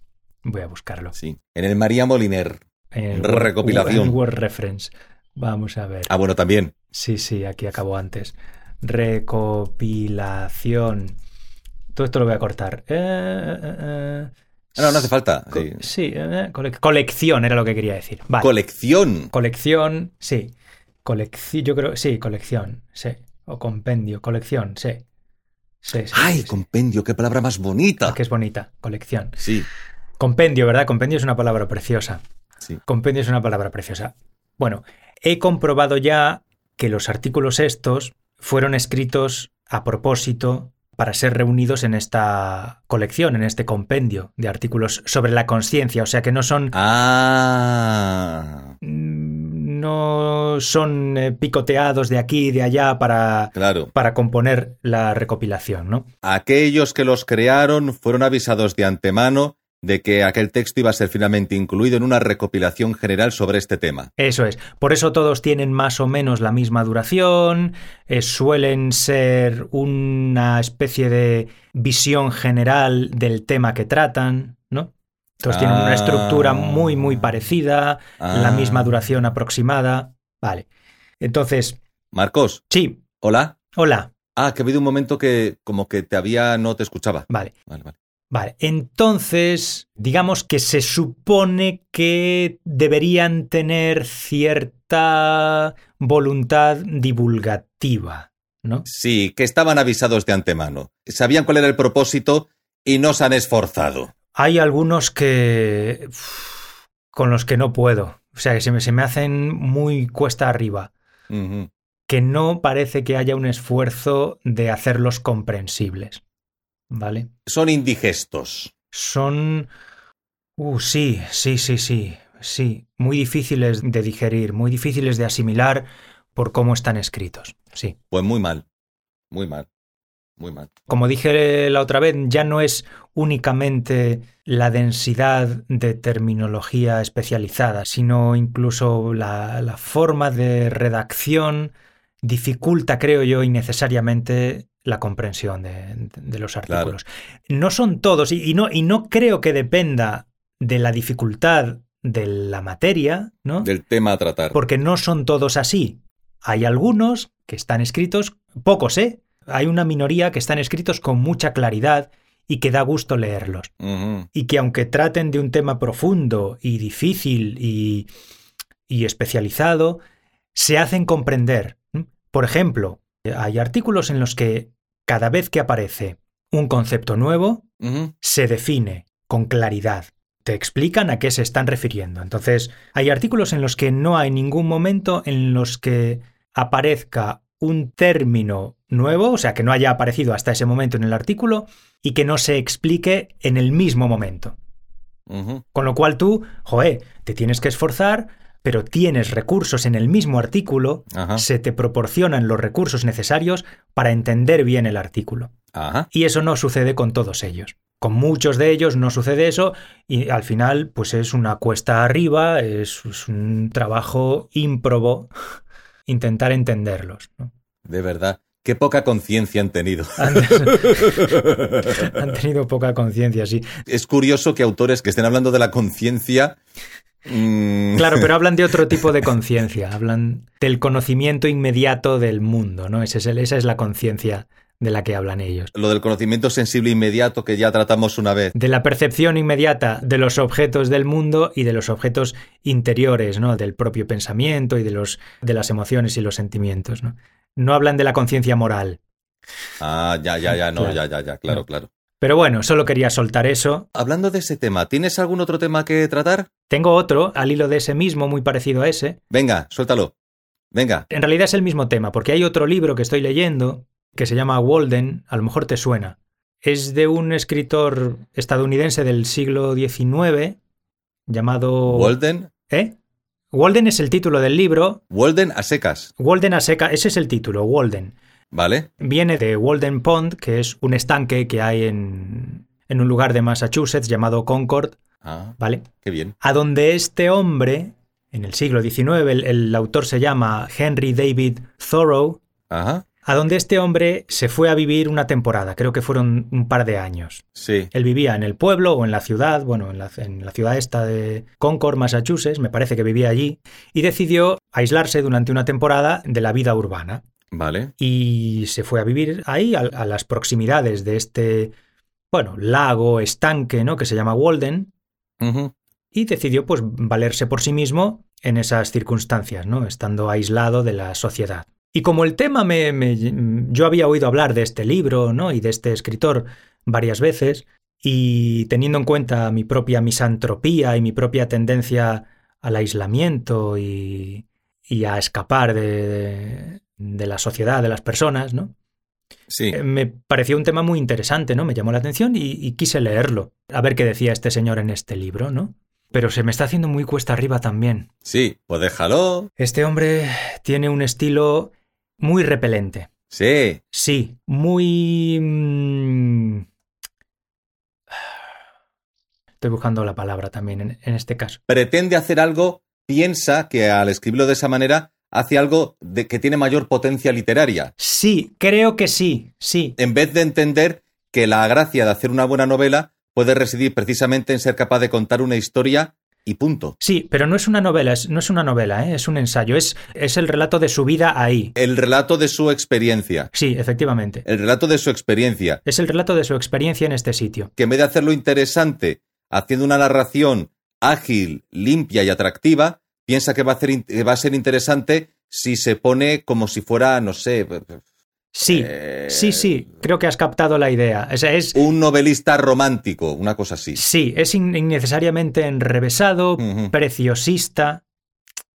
D: Voy a buscarlo.
C: Sí. En el María Moliner.
D: En
C: Recopilación.
D: en Word Reference. Vamos a ver.
C: Ah, bueno, también.
D: Sí, sí, aquí acabó antes. Recopilación. Todo esto lo voy a cortar. Eh, eh, eh,
C: Ah, no, no hace falta.
D: Co-
C: Sí.
D: Sí, eh, cole- colección era lo que quería decir. Vale.
C: Colección.
D: colección, sí. Colección, yo creo, sí, colección, sí. O compendio, colección, sí. Sí, sí.
C: ¡Ay, compendio! ¡Qué palabra más bonita!
D: Ah, que es bonita, colección.
C: Sí,
D: Compendio, ¿verdad? Compendio es una palabra preciosa.
C: sí.
D: Compendio es una palabra preciosa. Bueno, he comprobado ya que los artículos estos fueron escritos a propósito para ser reunidos en esta colección, en este compendio de artículos sobre la conciencia, o sea que no son
C: Ah,
D: mm, no son eh, picoteados de aquí y de allá para
C: claro.
D: para componer la recopilación, ¿no?
C: Aquellos que los crearon fueron avisados de antemano de que aquel texto iba a ser finalmente incluido en una recopilación general sobre este tema.
D: Eso es. Por eso todos tienen más o menos la misma duración, eh, suelen ser una especie de visión general del tema que tratan, ¿no? Todos tienen una
C: Ah.
D: estructura muy, muy parecida, la
C: Ah.
D: misma duración aproximada. Vale. Entonces,
C: Marcos,
D: sí,
C: hola.
D: hola.
C: Ah, que ha habido un momento que como que te había, no te escuchaba.
D: Vale.
C: Vale, vale.
D: Vale, entonces, digamos que se supone que deberían tener cierta voluntad divulgativa, ¿no?
C: Sí, que estaban avisados de antemano. Sabían cuál era el propósito y no se han esforzado.
D: Hay algunos que... uf, con los que no puedo. O sea, que se me, se me hacen muy cuesta arriba. Que no parece que haya un esfuerzo de hacerlos comprensibles. ¿Vale?
C: Son indigestos.
D: son... Uh, sí, sí, sí, sí, sí. Muy difíciles de digerir, muy difíciles de asimilar por cómo están escritos. Sí.
C: Pues muy mal. Muy mal. Muy mal.
D: Como dije la otra vez, ya no es únicamente la densidad de terminología especializada, sino incluso la, la forma de redacción dificulta, creo yo, innecesariamente la comprensión de, de los
C: Claro.
D: artículos. No son todos, y, y no, y no creo que dependa de la dificultad de la materia, ¿no?
C: Del tema a tratar.
D: Porque no son todos así. Hay algunos que están escritos, pocos, ¿eh? Hay una minoría que están escritos con mucha claridad y que da gusto leerlos. Y que aunque traten de un tema profundo y difícil y, y especializado, se hacen comprender. Por ejemplo, hay artículos en los que cada vez que aparece un concepto nuevo, se define con claridad. Te explican a qué se están refiriendo. Entonces, hay artículos en los que no hay ningún momento en los que aparezca un término nuevo, o sea, que no haya aparecido hasta ese momento en el artículo y que no se explique en el mismo momento. Con lo cual tú, joe, te tienes que esforzar, pero tienes recursos en el mismo artículo,
C: Ajá.
D: se te proporcionan los recursos necesarios para entender bien el artículo.
C: Ajá.
D: Y eso no sucede con todos ellos. Con muchos de ellos no sucede eso y al final pues es una cuesta arriba, es, es un trabajo ímprobo [laughs] intentar entenderlos. ¿no?
C: De verdad. Qué poca conciencia han tenido.
D: Han, [laughs] han tenido poca conciencia, sí.
C: Es curioso que autores que estén hablando de la conciencia
D: Claro, pero hablan de otro tipo de [laughs] conciencia, hablan del conocimiento inmediato del mundo, ¿no? Ese es el- esa es la conciencia de la que hablan ellos.
C: Lo del conocimiento sensible inmediato que ya tratamos una vez.
D: De la percepción inmediata de los objetos del mundo y de los objetos interiores, ¿no? Del propio pensamiento y de, los, de las emociones y los sentimientos, ¿no? No hablan de la conciencia moral.
C: Ah, ya, ya, ya, no,
D: Claro.
C: ya, ya, ya, claro,
D: No.
C: claro.
D: Pero bueno, solo quería soltar eso.
C: Hablando de ese tema, ¿tienes algún otro tema que tratar?
D: Tengo otro, al hilo de ese mismo, muy parecido a ese.
C: Venga, suéltalo. Venga.
D: En realidad es el mismo tema, porque hay otro libro que estoy leyendo que se llama Walden, a lo mejor te suena. Es de un escritor estadounidense del siglo XIX llamado...
C: Walden.
D: ¿Eh? Walden es el título del libro.
C: Walden a secas.
D: Walden a seca, ese es el título, Walden.
C: ¿Vale?
D: Viene de Walden Pond, que es un estanque que hay en, en un lugar de Massachusetts llamado Concord,
C: Ah,
D: ¿vale?
C: qué bien.
D: A donde este hombre, en el siglo XIX, el, el autor se llama Henry David Thoreau,
C: Ajá.
D: a donde este hombre se fue a vivir una temporada, creo que fueron un par de años.
C: Sí.
D: Él vivía en el pueblo o en la ciudad, bueno, en la, en la ciudad esta de Concord, Massachusetts, me parece que vivía allí, y decidió aislarse durante una temporada de la vida urbana.
C: Vale.
D: Y se fue a vivir ahí, a, a las proximidades de este, bueno, lago, estanque, ¿no? Que se llama Walden, y decidió, pues, valerse por sí mismo en esas circunstancias, ¿no? Estando aislado de la sociedad. Y como el tema me, me- yo había oído hablar de este libro, ¿no? Y de este escritor varias veces, y teniendo en cuenta mi propia misantropía y mi propia tendencia al aislamiento y, y a escapar de, de la sociedad, de las personas, ¿no?
C: Sí.
D: Eh, Me pareció un tema muy interesante, ¿no? Me llamó la atención y, y quise leerlo, a ver qué decía este señor en este libro, ¿no? Pero se me está haciendo muy cuesta arriba también.
C: Sí. Pues déjalo.
D: Este hombre tiene un estilo muy repelente.
C: Sí.
D: Sí, muy... mm, Estoy buscando la palabra también en, en este caso.
C: Pretende hacer algo, piensa que al escribirlo de esa manera hace algo de que tiene mayor potencia literaria,
D: Sí, creo que sí, sí.
C: en vez de entender que la gracia de hacer una buena novela puede residir precisamente en ser capaz de contar una historia y punto.
D: Sí, pero no es una novela, es- no es una novela, ¿eh? es un ensayo, es, es el relato de su vida ahí.
C: El relato de su experiencia.
D: Sí, efectivamente.
C: El relato de su experiencia.
D: Es el relato de su experiencia en este sitio.
C: Que en vez de hacerlo interesante, haciendo una narración ágil, limpia y atractiva, piensa que va a, va ser interesante si se pone como si fuera, no sé,
D: Sí,
C: Eh,
D: sí, sí, creo que has captado la idea. O sea, es,
C: un novelista romántico, una cosa así.
D: sí, es in- innecesariamente enrevesado, preciosista,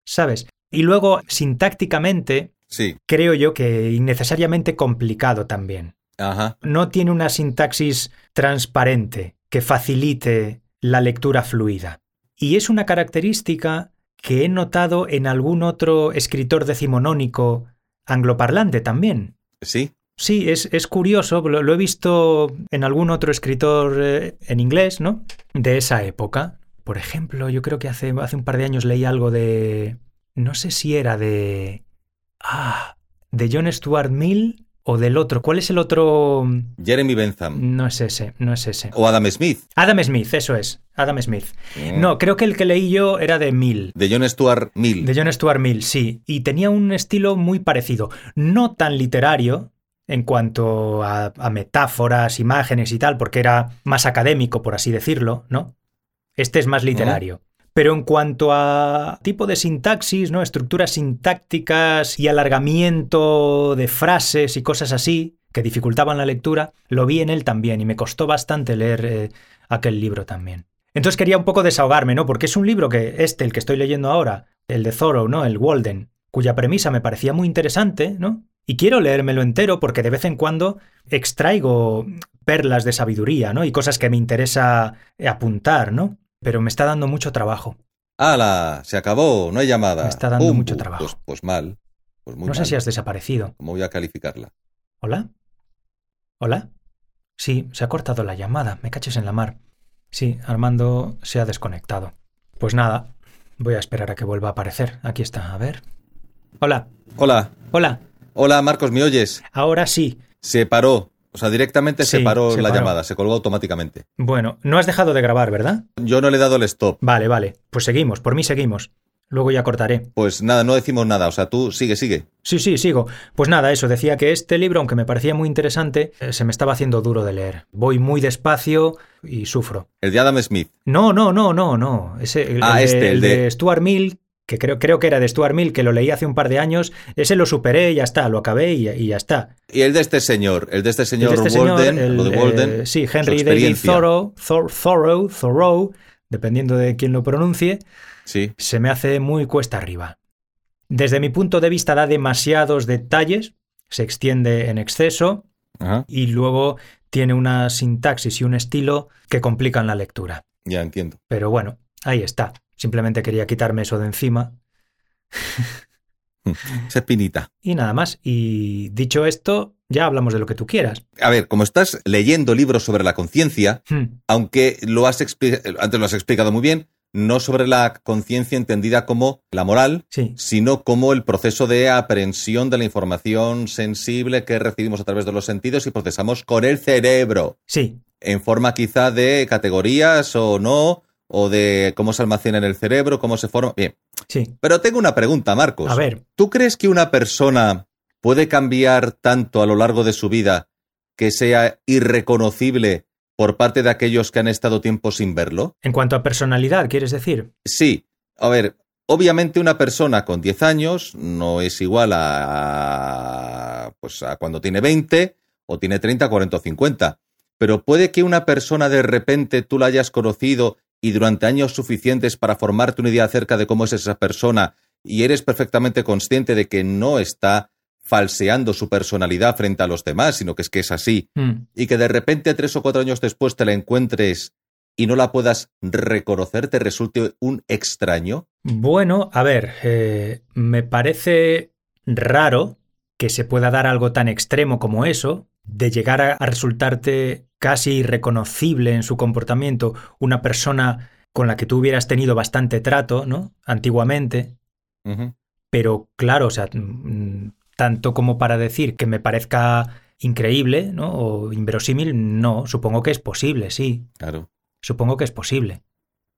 D: ¿sabes? Y luego, sintácticamente,
C: Sí,
D: creo yo que innecesariamente complicado también.
C: ajá.
D: No tiene una sintaxis transparente que facilite la lectura fluida. Y es una característica que he notado en algún otro escritor decimonónico angloparlante también.
C: Sí,
D: Sí, es, es curioso, lo, lo he visto en algún otro escritor eh, en inglés, ¿no? De esa época. Por ejemplo, yo creo que hace, hace un par de años leí algo de... No sé si era de... Ah, de John Stuart Mill o del otro. ¿Cuál es el otro?
C: Jeremy Bentham.
D: No es ese, no es ese.
C: O Adam Smith.
D: Adam Smith, eso es. Adam Smith.
C: Mm.
D: No, creo que el que leí yo era de Mill.
C: De John Stuart Mill.
D: De John Stuart Mill, sí. Y tenía un estilo muy parecido. No tan literario en cuanto a, a metáforas, imágenes y tal, porque era más académico, por así decirlo, ¿no? Este es más literario. Pero en cuanto a tipo de sintaxis, ¿no? Estructuras sintácticas y alargamiento de frases y cosas así que dificultaban la lectura, lo vi en él también y me costó bastante leer eh, aquel libro también. Entonces quería un poco desahogarme, ¿no? Porque es un libro que este, el que estoy leyendo ahora, el de Thoreau, ¿no? El Walden, cuya premisa me parecía muy interesante, ¿no? Y quiero leérmelo entero porque de vez en cuando extraigo perlas de sabiduría, ¿no? Y cosas que me interesa apuntar, ¿no? Pero me está dando mucho trabajo.
C: ¡Hala! Se acabó, no hay llamada.
D: Me está dando
C: Pum,
D: mucho
C: pum.
D: trabajo.
C: Pues, pues mal. Pues muy
D: no sé si has desaparecido.
C: ¿Cómo voy a calificarla?
D: ¿Hola? ¿Hola? Sí, se ha cortado la llamada. Me caches en la mar. Sí, Armando se ha desconectado. Pues nada, voy a esperar a que vuelva a aparecer. Aquí está, a ver. Hola,
C: Hola.
D: hola.
C: Hola, Marcos, ¿me oyes?
D: Ahora sí.
C: Se paró. O sea, directamente se paró
D: se
C: la llamada, se colgó automáticamente.
D: Bueno, no has dejado de grabar, ¿verdad?
C: Yo no le he dado el stop.
D: Vale, vale. Pues seguimos, por mí seguimos. Luego ya cortaré.
C: Pues nada, no decimos nada. O sea, tú sigue, sigue.
D: Sí, sí, sigo. Pues nada, eso, decía que este libro, aunque me parecía muy interesante, eh, se me estaba haciendo duro de leer. Voy muy despacio y sufro.
C: El de Adam Smith.
D: No, no, no, no, no. Ese, el,
C: Ah,
D: el
C: este, el de-
D: de Stuart Mill, que creo, creo que era de Stuart Mill, que lo leí hace un par de años, ese lo superé y ya está, lo acabé y, y ya está.
C: Y el de este señor, el de este señor
D: de este señor,
C: Walden,
D: el,
C: de
D: eh,
C: Walden.
D: sí,
C: su
D: Henry David. Thoreau, Thor- Thoreau, Thoreau, dependiendo de quién lo pronuncie,
C: Sí.
D: se me hace muy cuesta arriba. Desde mi punto de vista da demasiados detalles, se extiende en exceso
C: Ajá,
D: y luego tiene una sintaxis y un estilo que complican la lectura.
C: ya entiendo.
D: Pero bueno, ahí está. Simplemente quería quitarme eso de encima [laughs]
C: Esa espinita.
D: y nada más. Y dicho esto, ya hablamos de lo que tú quieras.
C: A ver, como estás leyendo libros sobre la conciencia,
D: Hmm,
C: aunque lo has antes lo has explicado muy bien, no sobre la conciencia entendida como la moral,
D: Sí,
C: sino como el proceso de aprehensión de la información sensible que recibimos a través de los sentidos y procesamos con el cerebro,
D: sí,
C: en forma quizá de categorías o no, o de cómo se almacena en el cerebro, cómo se forma. Bien,
D: sí.
C: pero tengo una pregunta, Marcos.
D: A ver,
C: ¿Tú crees que una persona puede cambiar tanto a lo largo de su vida que sea irreconocible por parte de aquellos que han estado tiempo sin verlo?
D: en cuanto a personalidad, ¿quieres decir?
C: Sí. A ver, obviamente una persona con 10 años no es igual a, pues a cuando tiene 20 o tiene 30, 40 o 50. Pero puede que una persona de repente tú la hayas conocido y durante años suficientes para formarte una idea acerca de cómo es esa persona y eres perfectamente consciente de que no está falseando su personalidad frente a los demás, sino que es que es así,
D: Hmm,
C: y que de repente tres o cuatro años después te la encuentres y no la puedas reconocer, te resulte un extraño.
D: Bueno, a ver, eh, me parece raro que se pueda dar algo tan extremo como eso, de llegar a, a resultarte casi irreconocible en su comportamiento una persona con la que tú hubieras tenido bastante trato, ¿no? Antiguamente. Pero claro, o sea, mm, tanto como para decir que me parezca increíble, ¿no? O inverosímil, no, supongo que es posible, sí.
C: Claro.
D: Supongo que es posible.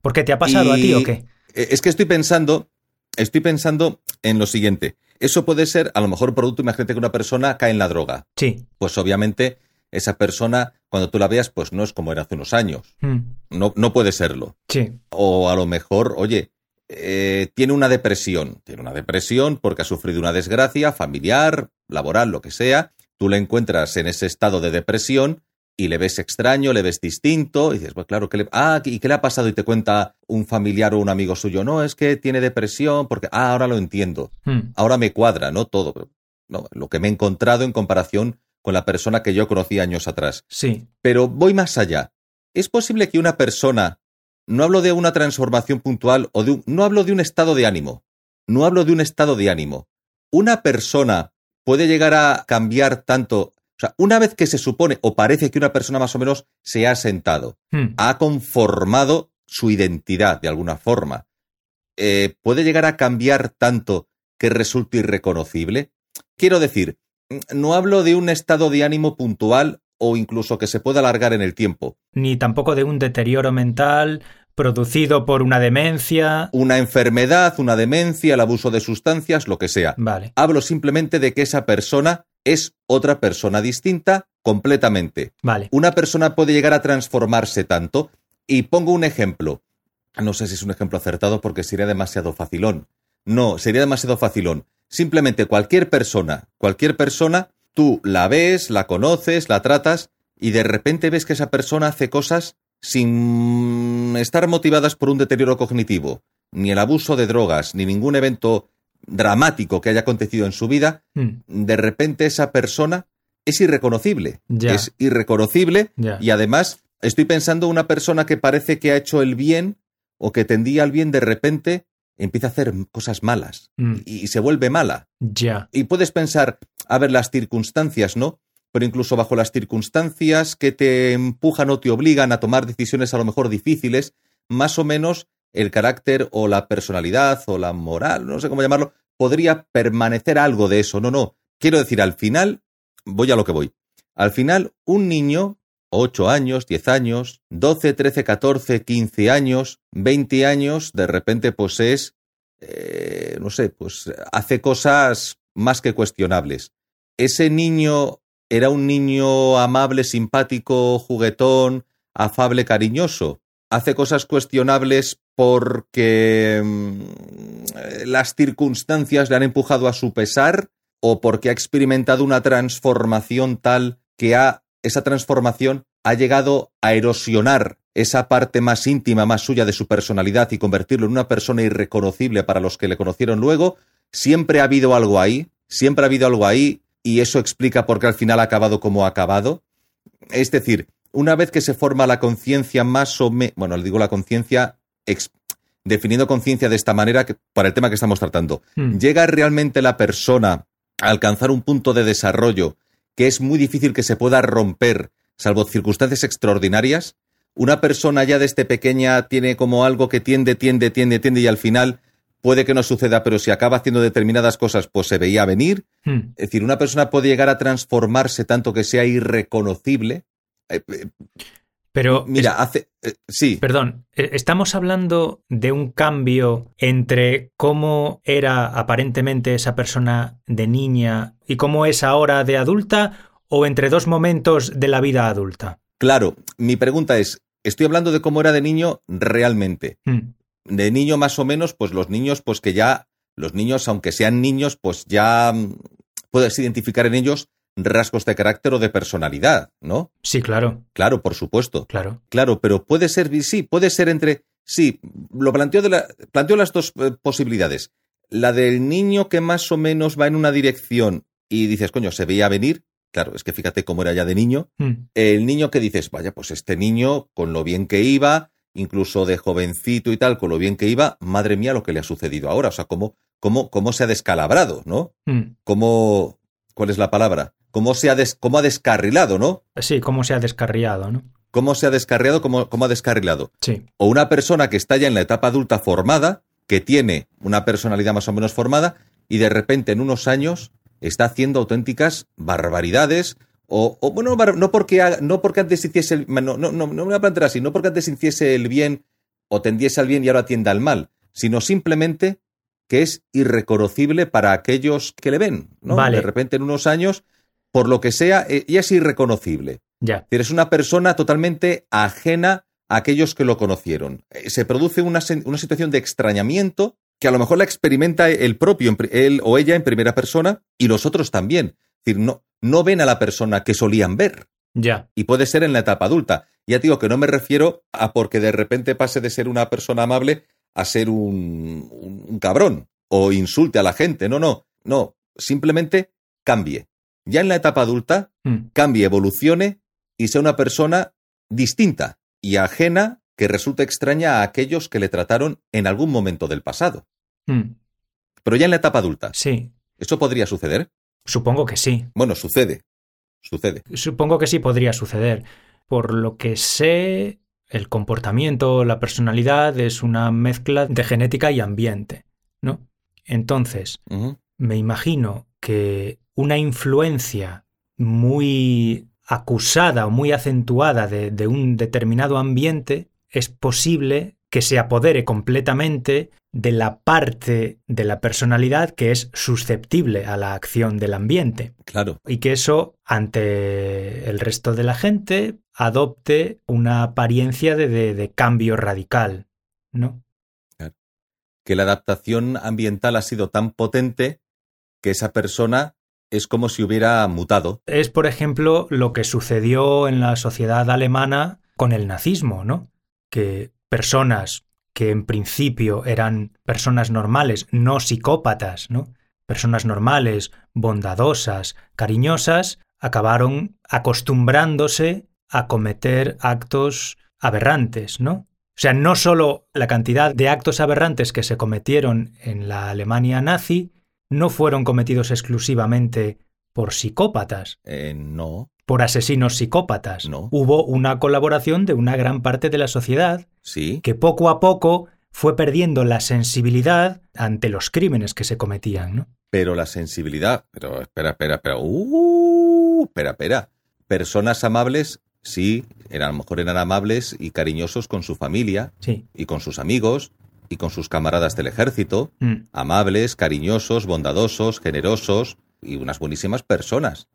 D: ¿Por qué te ha pasado a ti o qué?
C: Eh, Es que estoy pensando, estoy pensando en lo siguiente. Eso puede ser, a lo mejor, producto, imagínate que una persona cae en la droga.
D: Sí.
C: Pues obviamente, esa persona, cuando tú la veas, pues no es como era hace unos años.
D: mm,
C: No, no puede serlo.
D: Sí.
C: O a lo mejor, oye, eh, tiene una depresión. Tiene una depresión porque ha sufrido una desgracia familiar, laboral, lo que sea. Tú le encuentras en ese estado de depresión y le ves extraño, le ves distinto. Y dices, pues claro, ¿qué le, ah, ¿y qué le ha pasado? Y te cuenta un familiar o un amigo suyo. No, es que tiene depresión porque, ah, ahora lo entiendo.
D: mm,
C: Ahora me cuadra, ¿no? Todo. No, lo que me he encontrado en comparación con la persona que yo conocí años atrás.
D: Sí.
C: Pero voy más allá. ¿Es posible que una persona, no hablo de una transformación puntual o de un, no hablo de un estado de ánimo, no hablo de un estado de ánimo. Una persona puede llegar a cambiar tanto, o sea, una vez que se supone o parece que una persona más o menos se ha sentado,
D: mm.
C: ha conformado su identidad de alguna forma, eh, puede llegar a cambiar tanto que resulte irreconocible. Quiero decir, no hablo de un estado de ánimo puntual o incluso que se pueda alargar en el tiempo.
D: Ni tampoco de un deterioro mental producido por una demencia.
C: Una enfermedad, una demencia, el abuso de sustancias, lo que sea.
D: Vale.
C: Hablo simplemente de que esa persona es otra persona distinta completamente.
D: Vale.
C: Una persona puede llegar a transformarse tanto. Y pongo un ejemplo. No sé si es un ejemplo acertado porque sería demasiado facilón. No, sería demasiado facilón. Simplemente cualquier persona, cualquier persona, tú la ves, la conoces, la tratas y de repente ves que esa persona hace cosas sin estar motivadas por un deterioro cognitivo, ni el abuso de drogas, ni ningún evento dramático que haya acontecido en su vida,
D: Mm,
C: de repente esa persona es irreconocible.
D: Ya.
C: Es irreconocible
D: Ya.
C: y además estoy pensando una persona que parece que ha hecho el bien o que tendía al bien de repente empieza a hacer cosas malas
D: mm,
C: y se vuelve mala.
D: Ya.
C: Y puedes pensar, a ver, las circunstancias, ¿no? Pero incluso bajo las circunstancias que te empujan o te obligan a tomar decisiones a lo mejor difíciles, más o menos el carácter o la personalidad o la moral, no sé cómo llamarlo, podría permanecer algo de eso. No, no. Quiero decir, al final, voy a lo que voy. Al final, un niño, 8 años, 10 años, 12, 13, 14, 15 años, 20 años, de repente pues es, eh, no sé, pues hace cosas más que cuestionables. Ese niño era un niño amable, simpático, juguetón, afable, cariñoso. Hace cosas cuestionables porque mm, las circunstancias le han empujado a su pesar o porque ha experimentado una transformación tal que ha, esa transformación ha llegado a erosionar esa parte más íntima, más suya de su personalidad y convertirlo en una persona irreconocible para los que le conocieron luego, siempre ha habido algo ahí, siempre ha habido algo ahí y eso explica por qué al final ha acabado como ha acabado. Es decir, una vez que se forma la conciencia más o menos, bueno, le digo la conciencia, definiendo conciencia de esta manera que, para el tema que estamos tratando,
D: Hmm.
C: llega realmente la persona a alcanzar un punto de desarrollo que es muy difícil que se pueda romper, salvo circunstancias extraordinarias. Una persona ya desde pequeña tiene como algo que tiende, tiende, tiende, tiende y al final puede que no suceda, pero si acaba haciendo determinadas cosas, pues se veía venir.
D: Hmm.
C: Es decir, una persona puede llegar a transformarse tanto que sea irreconocible. Eh, eh,
D: Pero
C: mira, hace. eh, sí,
D: Perdón, eh, ¿estamos hablando de un cambio entre cómo era aparentemente esa persona de niña y cómo es ahora de adulta o entre dos momentos de la vida adulta?
C: claro. Mi pregunta es: estoy hablando de cómo era de niño realmente.
D: Hmm,
C: De niño, más o menos, pues los niños, pues que ya. Los niños, aunque sean niños, pues ya mm, puedes identificar en ellos rasgos de carácter o de personalidad, ¿no?
D: Sí, claro,
C: Claro, por supuesto.
D: claro.
C: Claro, pero puede ser, sí, puede ser entre, sí, lo planteo de la, planteo las dos eh, posibilidades. La del niño que más o menos va en una dirección y dices, coño, se veía venir. Claro, es que fíjate cómo era ya de niño.
D: Hmm,
C: El niño que dices, vaya, pues este niño, con lo bien que iba, incluso de jovencito y tal, con lo bien que iba, madre mía lo que le ha sucedido ahora. O sea, cómo, cómo, cómo se ha descalabrado, ¿no?
D: hmm.
C: Cómo, ¿cuál es la palabra? Cómo se ha, des- cómo ha descarrilado, ¿no?
D: Sí, cómo se ha descarriado, ¿no?
C: Cómo se ha descarriado, cómo, cómo ha descarrilado.
D: Sí.
C: o una persona que está ya en la etapa adulta formada, que tiene una personalidad más o menos formada, y de repente en unos años está haciendo auténticas barbaridades, o, o, bueno, no porque, no porque antes hiciese el, no, no, no, no me voy a plantear así, no porque antes hiciese el bien o tendiese al bien y ahora tienda al mal, sino simplemente que es irreconocible para aquellos que le ven, ¿no?
D: Vale.
C: De repente en unos años, por lo que sea, eh, ya es irreconocible.
D: Ya.
C: Es decir, es una persona totalmente ajena a aquellos que lo conocieron. Eh, Se produce una, una situación de extrañamiento que a lo mejor la experimenta el propio, él o ella en primera persona, y los otros también. Es decir, no, no ven a la persona que solían ver.
D: Ya.
C: Y puede ser en la etapa adulta. Ya te digo que no me refiero a porque de repente pase de ser una persona amable a ser un, un- un cabrón o insulte a la gente. No, no, no. Simplemente cambie. Ya en la etapa adulta,
D: Hmm,
C: cambie, evolucione y sea una persona distinta y ajena que resulte extraña a aquellos que le trataron en algún momento del pasado.
D: hmm.
C: Pero ya en la etapa adulta,
D: Sí,
C: ¿eso podría suceder?
D: supongo que sí.
C: Bueno, sucede. Sucede.
D: Supongo que sí podría suceder. Por lo que sé, el comportamiento, la personalidad es una mezcla de genética y ambiente, ¿no? Entonces, me imagino que una influencia muy acusada o muy acentuada de, de un determinado ambiente es posible que se apodere completamente de la parte de la personalidad que es susceptible a la acción del ambiente
C: Claro.
D: y que eso ante el resto de la gente adopte una apariencia de, de- de cambio radical, ¿no?
C: Que la adaptación ambiental ha sido tan potente que esa persona es como si hubiera mutado.
D: Es, por ejemplo, lo que sucedió en la sociedad alemana con el nazismo, ¿no? Que personas que en principio eran personas normales, no psicópatas, ¿no? Personas normales, bondadosas, cariñosas, acabaron acostumbrándose a cometer actos aberrantes, ¿no? O sea, no solo la cantidad de actos aberrantes que se cometieron en la Alemania nazi no fueron cometidos exclusivamente por psicópatas,
C: Eh, no,
D: por asesinos psicópatas.
C: No.
D: Hubo una colaboración de una gran parte de la sociedad
C: sí.
D: que poco a poco fue perdiendo la sensibilidad ante los crímenes que se cometían, ¿no?
C: Pero la sensibilidad. Pero espera, espera, espera. Uh, espera, espera. personas amables, sí, eran, a lo mejor eran amables y cariñosos con su familia
D: Sí.
C: y con sus amigos y con sus camaradas del ejército,
D: Mm.
C: amables, cariñosos, bondadosos, generosos y unas buenísimas personas.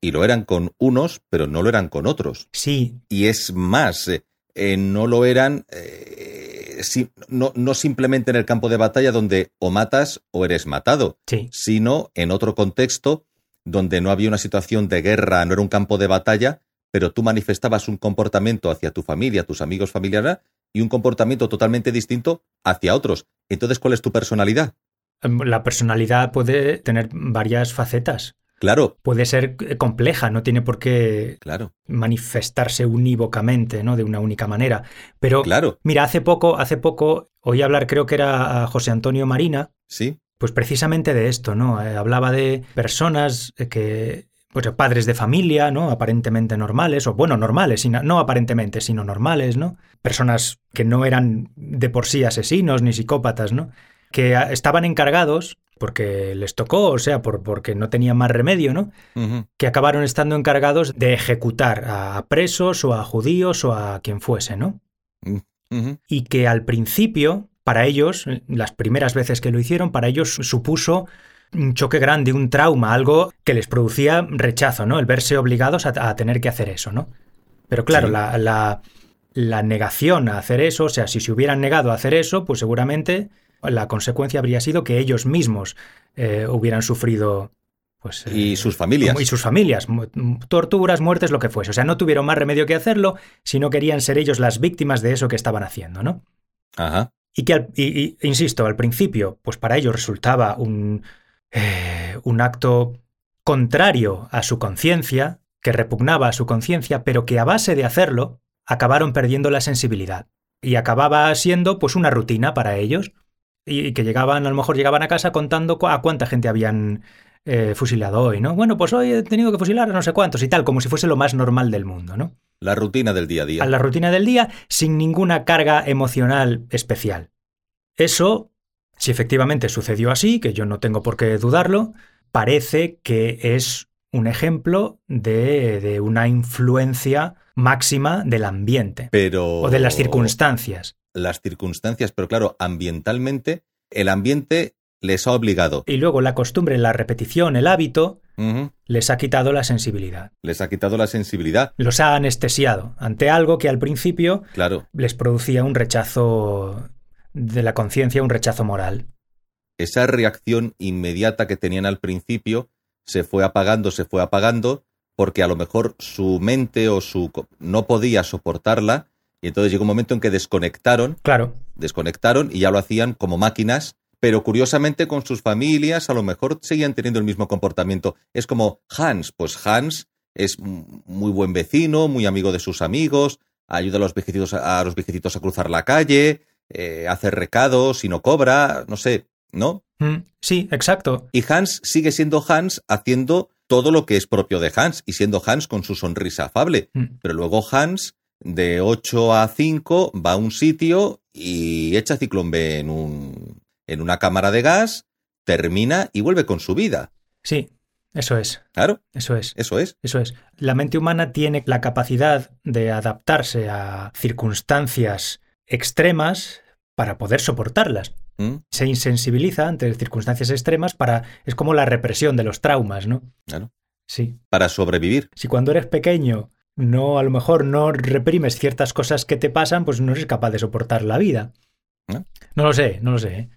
C: Y lo eran con unos, pero no lo eran con otros.
D: Sí,
C: Y es más, eh, eh, no lo eran eh, si- no, no simplemente en el campo de batalla donde o matas o eres matado,
D: sí.
C: sino en otro contexto donde no había una situación de guerra, no era un campo de batalla, pero tú manifestabas un comportamiento hacia tu familia, tus amigos familiares, y un comportamiento totalmente distinto hacia otros. Entonces, ¿cuál es tu personalidad?
D: Em, La personalidad puede tener varias facetas.
C: Claro,
D: Puede ser eh, compleja, no tiene por qué
C: claro,
D: manifestarse unívocamente, ¿no? De una única manera. Pero
C: claro,
D: mira, hace poco, hace poco oí hablar, creo que era a José Antonio Marina,
C: sí,
D: pues precisamente de esto, ¿no? Eh, hablaba de personas eh, que, pues padres de familia, ¿no? Aparentemente normales, o bueno, normales, sino- no aparentemente, sino normales, ¿no? Personas que no eran de por sí asesinos ni psicópatas, ¿no? Que ah, estaban encargados, porque les tocó, o sea, por, porque no tenían más remedio, ¿no? Que acabaron estando encargados de ejecutar a presos o a judíos o a quien fuese, ¿no?
C: ujú,
D: y que al principio, para ellos, las primeras veces que lo hicieron, para ellos supuso un choque grande, un trauma, algo que les producía rechazo, ¿no? El verse obligados a, a tener que hacer eso, ¿no? Pero claro,
C: Sí.
D: la, la- la negación a hacer eso, o sea, si se hubieran negado a hacer eso, pues seguramente la consecuencia habría sido que ellos mismos eh, hubieran sufrido... Pues, eh,
C: Y sus familias.
D: y sus familias, torturas, muertes, lo que fuese. O sea, no tuvieron más remedio que hacerlo, si no querían ser ellos las víctimas de eso que estaban haciendo, ¿no?
C: Ajá.
D: Y que, al- y- y- insisto, al principio, pues para ellos resultaba un, eh, un acto contrario a su conciencia, que repugnaba a su conciencia, pero que a base de hacerlo, acabaron perdiendo la sensibilidad. Y acababa siendo pues una rutina para ellos. Y, que llegaban, a lo mejor llegaban a casa contando a cuánta gente habían eh, fusilado hoy, ¿no? Bueno, pues hoy he tenido que fusilar a no sé cuántos y tal, como si fuese lo más normal del mundo, ¿no?
C: La rutina del día a día.
D: a la rutina del día sin ninguna carga emocional especial. Eso, si efectivamente sucedió así, que yo no tengo por qué dudarlo, parece que es un ejemplo de, de una influencia máxima del ambiente
C: Pero.
D: o de las circunstancias.
C: Las circunstancias, pero claro, ambientalmente, el ambiente les ha obligado.
D: Y luego la costumbre, la repetición, el hábito, les ha quitado la sensibilidad.
C: Les ha quitado la sensibilidad.
D: Los ha anestesiado ante algo que al principio
C: Claro,
D: les producía un rechazo de la conciencia, un rechazo moral.
C: esa reacción inmediata que tenían al principio se fue apagando, se fue apagando, porque a lo mejor su mente o su no podía soportarla, y entonces llegó un momento en que desconectaron,
D: Claro,
C: desconectaron y ya lo hacían como máquinas, pero curiosamente con sus familias a lo mejor seguían teniendo el mismo comportamiento. Es como Hans, pues Hans es muy buen vecino, muy amigo de sus amigos, ayuda a los viejecitos a, a los viejecitos a cruzar la calle, eh, hace recados y no cobra, no sé, ¿no?
D: Mm, sí, exacto.
C: Y Hans sigue siendo Hans haciendo todo lo que es propio de Hans y siendo Hans con su sonrisa afable.
D: Mm,
C: Pero luego Hans, de 8 a 5, va a un sitio y echa ciclón B en, un, en una cámara de gas, termina y vuelve con su vida.
D: Sí, eso es,
C: Claro,
D: eso es,
C: eso es.
D: eso es. La mente humana tiene la capacidad de adaptarse a circunstancias extremas para poder soportarlas.
C: ¿Mm?
D: Se insensibiliza ante circunstancias extremas para... Es como la represión de los traumas, ¿no?
C: Claro.
D: Sí.
C: Para sobrevivir.
D: Si cuando eres pequeño no, a lo mejor no reprimes ciertas cosas que te pasan, pues no eres capaz de soportar la vida.
C: ¿No?
D: No lo sé, no lo sé. ¿eh?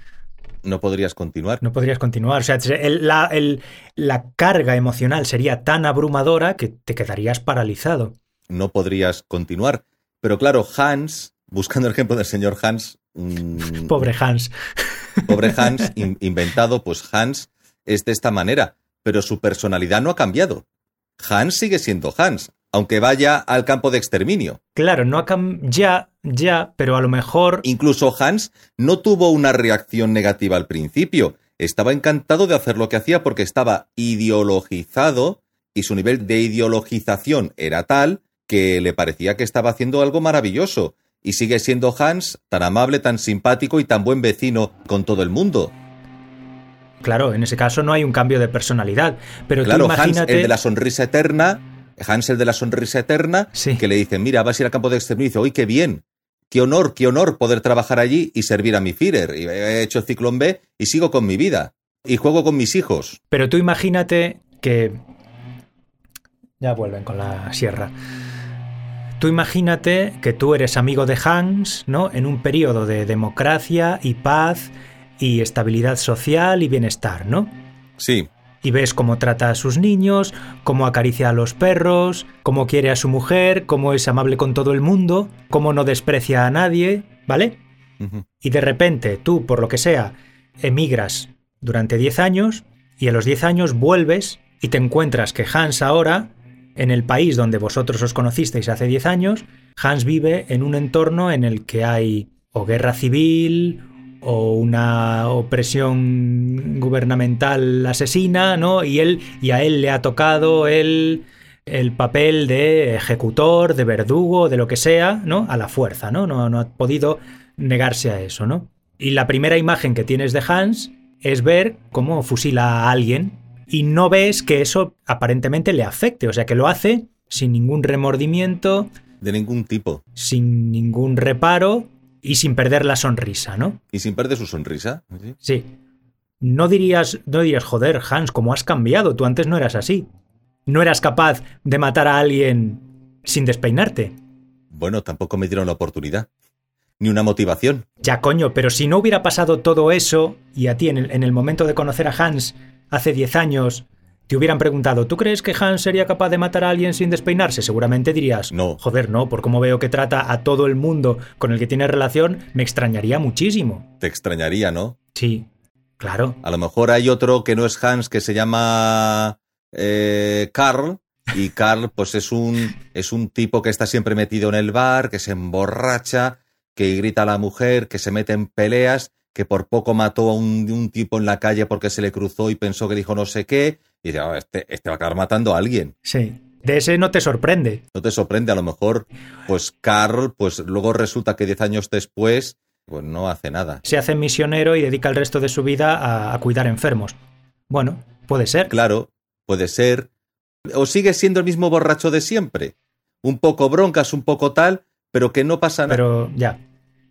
C: No podrías continuar.
D: No podrías continuar. O sea, el- la, el- la carga emocional sería tan abrumadora que te quedarías paralizado.
C: No podrías continuar. Pero claro, Hans, buscando el ejemplo del señor Hans, un-
D: Pobre Hans.
C: pobre [laughs] Hans, in- inventado, pues Hans es de esta manera, pero su personalidad no ha cambiado. Hans sigue siendo Hans, aunque vaya al campo de exterminio.
D: Claro, no ha cam- ya, ya, pero a lo mejor
C: Incluso Hans no tuvo una reacción negativa al principio. Estaba encantado de hacer lo que hacía porque estaba ideologizado y su nivel de ideologización era tal que le parecía que estaba haciendo algo maravilloso. Y sigue siendo Hans tan amable, tan simpático y tan buen vecino con todo el mundo.
D: Claro, en ese caso no hay un cambio de personalidad. Pero
C: Claro,
D: tú
C: Hans,
D: imagínate.
C: el de la sonrisa eterna, Hansel de la sonrisa eterna,
D: Sí.
C: que le dice, mira, vas a ir al campo de exterminio. Y dice, ¡uy, qué bien! ¡Qué honor, qué honor poder trabajar allí y servir a mi Führer! Y he hecho el ciclón B y sigo con mi vida. Y juego con mis hijos.
D: Pero tú imagínate que... Ya vuelven con la sierra. Tú imagínate que tú eres amigo de Hans, ¿no? En un periodo de democracia y paz y estabilidad social y bienestar, ¿no?
C: Sí,
D: Y ves cómo trata a sus niños, cómo acaricia a los perros, cómo quiere a su mujer, cómo es amable con todo el mundo, cómo no desprecia a nadie, ¿vale? y de repente tú, por lo que sea, emigras durante 10 años y a los 10 años vuelves y te encuentras que Hans ahora, en el país donde vosotros os conocisteis hace 10 años, Hans vive en un entorno en el que hay o guerra civil o una opresión gubernamental asesina, ¿no? Y él y a él le ha tocado el el papel de ejecutor, de verdugo, de lo que sea, ¿no? A la fuerza, ¿no? No, no ha podido negarse a eso, ¿no? Y la primera imagen que tienes de Hans es ver cómo fusila a alguien y no ves que eso aparentemente le afecte, o sea que lo hace sin ningún remordimiento,
C: de ningún tipo.
D: sin ningún reparo y sin perder la sonrisa, ¿no?
C: Y sin perder su sonrisa. ¿sí?
D: Sí. No dirías, no dirías, joder, Hans, ¿cómo has cambiado? Tú antes no eras así. No eras capaz de matar a alguien sin despeinarte.
C: Bueno, tampoco me dieron la oportunidad. Ni una motivación.
D: Ya coño, pero si no hubiera pasado todo eso y a ti en el, en el momento de conocer a Hans hace 10 años te hubieran preguntado, ¿tú crees que Hans sería capaz de matar a alguien sin despeinarse? Seguramente dirías,
C: No.
D: joder, no, por cómo veo que trata a todo el mundo con el que tiene relación, me extrañaría muchísimo.
C: Te extrañaría, ¿no?
D: Sí, claro.
C: A lo mejor hay otro que no es Hans que se llama eh, Carl. Y Carl, pues es un, es un tipo que está siempre metido en el bar, que se emborracha, que grita a la mujer, que se mete en peleas, que por poco mató a un, un tipo en la calle porque se le cruzó y pensó que dijo no sé qué. Y dice, "Ah, este, este va a acabar matando a alguien.
D: Sí. De ese no te sorprende.
C: No te sorprende, a lo mejor, pues Carl, pues luego resulta que diez años después, pues no hace nada.
D: Se hace misionero y dedica el resto de su vida a, a cuidar enfermos. Bueno, puede ser.
C: Claro, puede ser. O sigue siendo el mismo borracho de siempre. Un poco broncas, un poco tal, pero que no pasa nada.
D: Pero ya,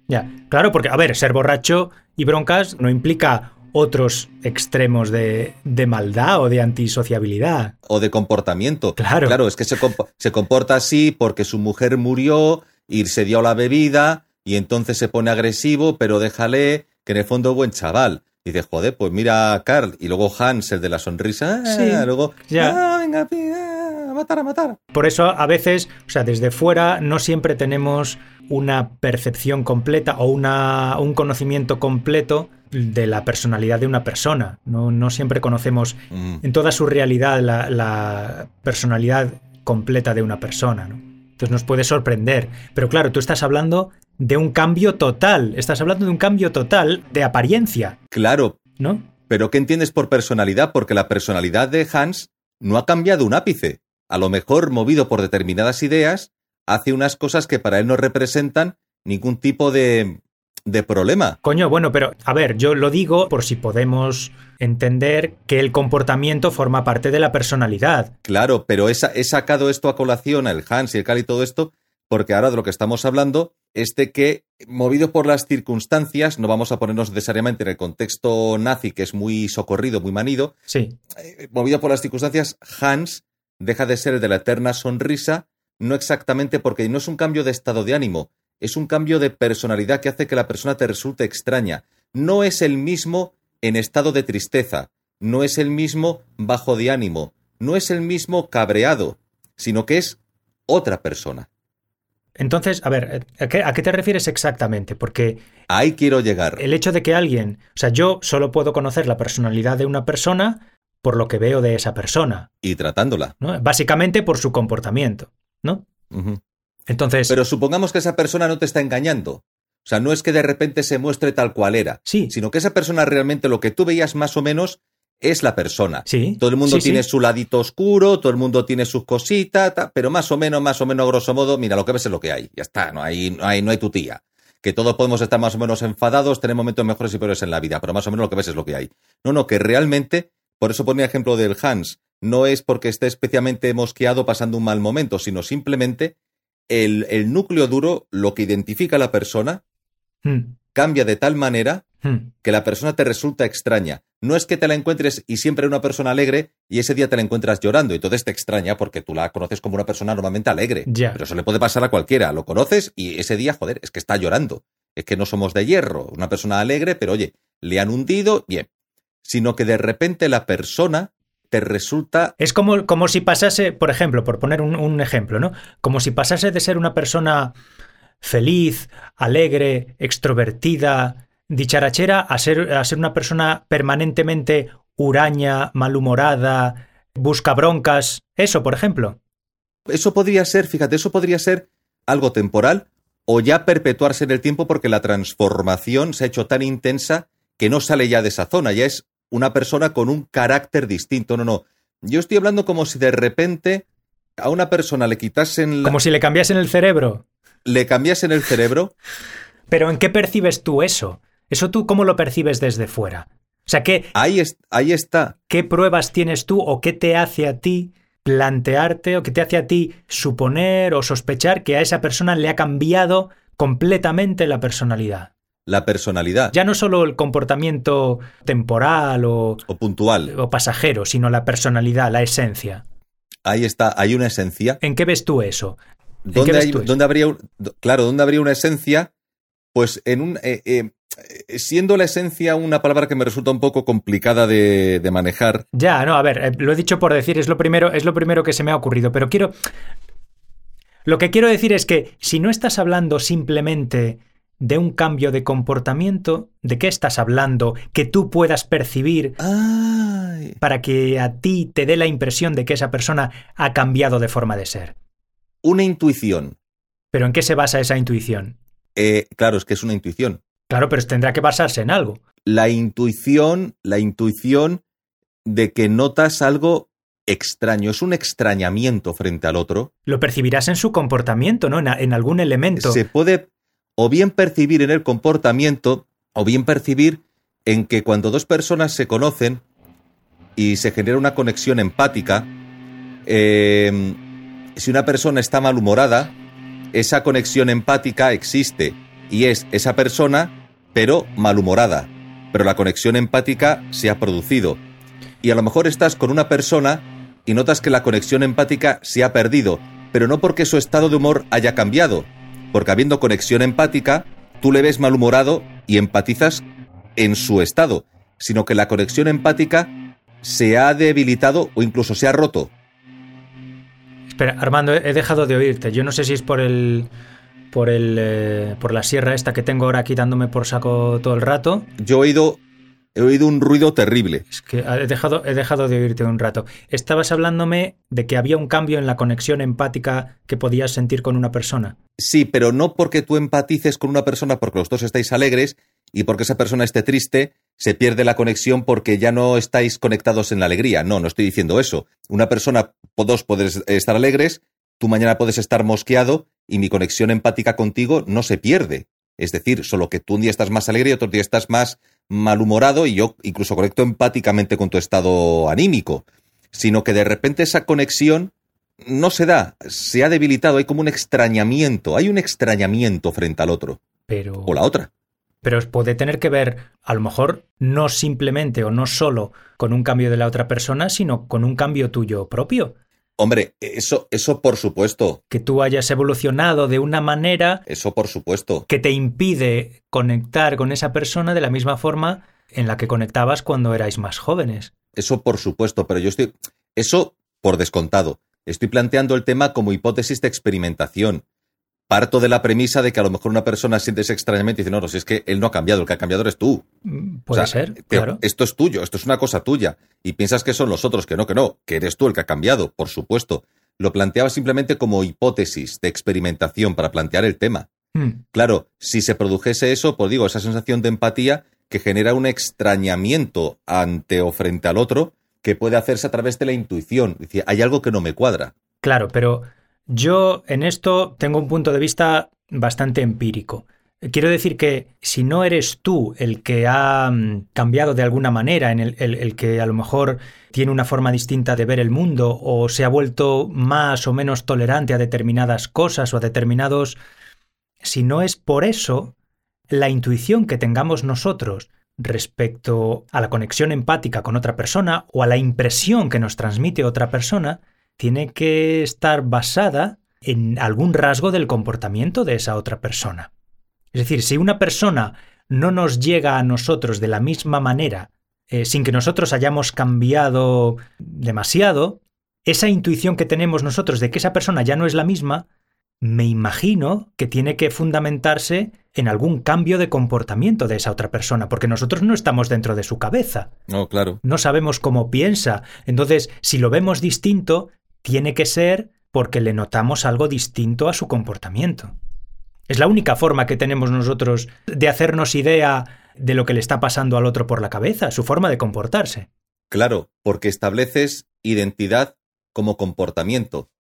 D: ya. Claro, porque, a ver, ser borracho y broncas no implica otros extremos de, de maldad o de antisociabilidad.
C: O de comportamiento.
D: Claro.
C: Claro, es que se, se comporta así porque su mujer murió y se dio la bebida y entonces se pone agresivo, pero déjale que en el fondo es buen chaval. Y dice, joder, pues mira a Carl. Y luego Hans, el de la sonrisa. ah,
D: Sí,
C: luego,
D: ya.
C: ah, venga, ah, a matar, a matar.
D: Por eso a veces, o sea, desde fuera no siempre tenemos una percepción completa o una, un conocimiento completo de la personalidad de una persona. No, no siempre conocemos
C: Mm.
D: en toda su realidad la, la personalidad completa de una persona. ¿no? Entonces nos puede sorprender. Pero claro, tú estás hablando de un cambio total. Estás hablando de un cambio total de apariencia,
C: Claro,
D: ¿no?
C: Pero ¿qué entiendes por personalidad? Porque la personalidad de Hans no ha cambiado un ápice. A lo mejor, movido por determinadas ideas, hace unas cosas que para él no representan ningún tipo de, de problema.
D: Coño, bueno, pero a ver, yo lo digo por si podemos entender que el comportamiento forma parte de la personalidad.
C: Claro, pero he, sa- he sacado esto a colación, el Hans y el Cal y todo esto, porque ahora de lo que estamos hablando es de que, movido por las circunstancias, no vamos a ponernos necesariamente en el contexto nazi, que es muy socorrido, muy manido,
D: Sí,
C: eh, movido por las circunstancias, Hans deja de ser el de la eterna sonrisa, no exactamente porque no es un cambio de estado de ánimo, es un cambio de personalidad que hace que la persona te resulte extraña. No es el mismo en estado de tristeza, no es el mismo bajo de ánimo, no es el mismo cabreado, sino que es otra persona.
D: Entonces, a ver, ¿a qué, a qué te refieres exactamente? Porque
C: Ahí quiero llegar.
D: el hecho de que alguien, o sea, yo solo puedo conocer la personalidad de una persona por lo que veo de esa persona,
C: Y tratándola.
D: ¿no? Básicamente por su comportamiento, ¿no? Entonces,
C: Pero supongamos que esa persona no te está engañando. O sea, no es que de repente se muestre tal cual era.
D: sí,
C: sino que esa persona realmente lo que tú veías más o menos es la persona.
D: sí.
C: Todo el mundo
D: sí, sí.
C: tiene su ladito oscuro, todo el mundo tiene sus cositas, ta, pero más o menos, más o menos, grosso modo, mira, lo que ves es lo que hay. Ya está, no hay, no hay, no hay tu tía. Que todos podemos estar más o menos enfadados, tener momentos mejores y peores en la vida, pero más o menos lo que ves es lo que hay. No, no, que realmente, por eso ponía ejemplo del Hans, no es porque esté especialmente mosqueado pasando un mal momento, sino simplemente el, el núcleo duro, lo que identifica a la persona,
D: Hmm,
C: cambia de tal manera
D: hmm.
C: que la persona te resulta extraña. No es que te la encuentres y siempre una persona alegre y ese día te la encuentras llorando y entonces te extraña porque tú la conoces como una persona normalmente alegre.
D: Ya.
C: Pero eso le puede pasar a cualquiera. Lo conoces y ese día, joder, es que está llorando. Es que no somos de hierro. Una persona alegre, pero oye, le han hundido, bien. Sino que de repente la persona te resulta
D: Es como, como si pasase, por ejemplo, por poner un, un ejemplo, ¿no? Como si pasase de ser una persona feliz, alegre, extrovertida, dicharachera, a ser, a ser una persona permanentemente huraña, malhumorada, busca broncas. Eso, por ejemplo.
C: Eso podría ser, fíjate, eso podría ser algo temporal o ya perpetuarse en el tiempo porque la transformación se ha hecho tan intensa que no sale ya de esa zona, ya es una persona con un carácter distinto. No, no. Yo estoy hablando como si de repente a una persona le quitasen, la-
D: Como si le cambiasen el cerebro.
C: le cambiasen el cerebro.
D: Pero ¿en qué percibes tú eso? ¿Eso tú cómo lo percibes desde fuera? O sea, ¿qué,
C: Ahí, es- ahí está.
D: ¿qué pruebas tienes tú o qué te hace a ti plantearte o qué te hace a ti suponer o sospechar que a esa persona le ha cambiado completamente la personalidad?
C: La personalidad
D: Ya no solo el comportamiento temporal o,
C: o puntual.
D: o pasajero, sino la personalidad, la esencia.
C: Ahí está, hay una esencia.
D: ¿En qué ves tú eso? ¿En qué
C: ¿Dónde,
D: ves
C: hay-
D: tú eso?
C: dónde habría, un- claro, ¿dónde habría una esencia? Pues en un, eh, eh, siendo la esencia una palabra que me resulta un poco complicada de, de manejar,
D: Ya, no, a ver, eh, lo he dicho por decir, es lo primero, es lo primero que se me ha ocurrido, pero quiero. Lo que quiero decir es que si no estás hablando simplemente de un cambio de comportamiento, ¿de qué estás hablando que tú puedas percibir
C: Ay.
D: para que a ti te dé la impresión de que esa persona ha cambiado de forma de ser?
C: Una intuición.
D: ¿Pero en qué se basa esa intuición?
C: Eh, claro, es que es una intuición.
D: Claro, pero tendrá que basarse en algo.
C: La intuición, la intuición de que notas algo extraño, es un extrañamiento frente al otro.
D: Lo percibirás en su comportamiento, ¿no? En, en algún elemento.
C: Se puede o bien percibir en el comportamiento, o bien percibir en que cuando dos personas se conocen y se genera una conexión empática, eh, si una persona está malhumorada, esa conexión empática existe y es esa persona, pero malhumorada. Pero la conexión empática se ha producido. Y a lo mejor estás con una persona y notas que la conexión empática se ha perdido, pero no porque su estado de humor haya cambiado, porque habiendo conexión empática, tú le ves malhumorado y empatizas en su estado, sino que la conexión empática se ha debilitado o incluso se ha roto.
D: Espera, Armando, he dejado de oírte. Yo no sé si es por el. Por el. eh, por la sierra esta que tengo ahora aquí dándome por saco todo el rato.
C: Yo he oído, he oído un ruido terrible.
D: Es que he dejado, he dejado de oírte un rato. Estabas hablándome de que había un cambio en la conexión empática que podías sentir con una persona.
C: Sí, pero no porque tú empatices con una persona porque los dos estáis alegres y porque esa persona esté triste, se pierde la conexión porque ya no estáis conectados en la alegría. No, no estoy diciendo eso. Una persona, o dos podés estar alegres, tú mañana puedes estar mosqueado y mi conexión empática contigo no se pierde. Es decir, solo que tú un día estás más alegre y otro día estás más malhumorado y yo incluso conecto empáticamente con tu estado anímico. Sino que de repente esa conexión no se da, se ha debilitado, hay como un extrañamiento, hay un extrañamiento frente al otro
D: Pero.
C: o la otra.
D: Pero puede tener que ver, a lo mejor, no simplemente o no solo con un cambio de la otra persona, sino con un cambio tuyo propio.
C: Hombre, eso, eso por supuesto,
D: Que tú hayas evolucionado de una manera
C: eso por supuesto.
D: que te impide conectar con esa persona de la misma forma en la que conectabas cuando erais más jóvenes.
C: Eso por supuesto, pero yo estoy. Eso por descontado. Estoy planteando el tema como hipótesis de experimentación. Parto de la premisa de que a lo mejor una persona siente ese extrañamiento y dice, no, no, si es que él no ha cambiado, el que ha cambiado eres tú.
D: Mm,
C: O
D: Puede
C: sea,
D: ser,
C: te-
D: claro.
C: Esto es tuyo, esto es una cosa tuya. Y piensas que son los otros, que no, que no, que eres tú el que ha cambiado, por supuesto. Lo planteaba simplemente como hipótesis de experimentación para plantear el tema.
D: Mm,
C: Claro, si se produjese eso, pues digo, esa sensación de empatía que genera un extrañamiento ante o frente al otro que puede hacerse a través de la intuición. Dice, hay algo que no me cuadra.
D: Claro, pero yo en esto tengo un punto de vista bastante empírico. Quiero decir que si no eres tú el que ha mm, cambiado de alguna manera, en el, el- el que a lo mejor tiene una forma distinta de ver el mundo o se ha vuelto más o menos tolerante a determinadas cosas o a determinados... Si no es por eso, la intuición que tengamos nosotros respecto a la conexión empática con otra persona o a la impresión que nos transmite otra persona, tiene que estar basada en algún rasgo del comportamiento de esa otra persona. Es decir, si una persona no nos llega a nosotros de la misma manera, eh, sin que nosotros hayamos cambiado demasiado, esa intuición que tenemos nosotros de que esa persona ya no es la misma, me imagino que tiene que fundamentarse en algún cambio de comportamiento de esa otra persona, porque nosotros no estamos dentro de su cabeza,
C: No, claro.
D: no sabemos cómo piensa. Entonces, si lo vemos distinto, tiene que ser porque le notamos algo distinto a su comportamiento. Es la única forma que tenemos nosotros de hacernos idea de lo que le está pasando al otro por la cabeza, su forma de comportarse.
C: Claro, porque estableces identidad como comportamiento.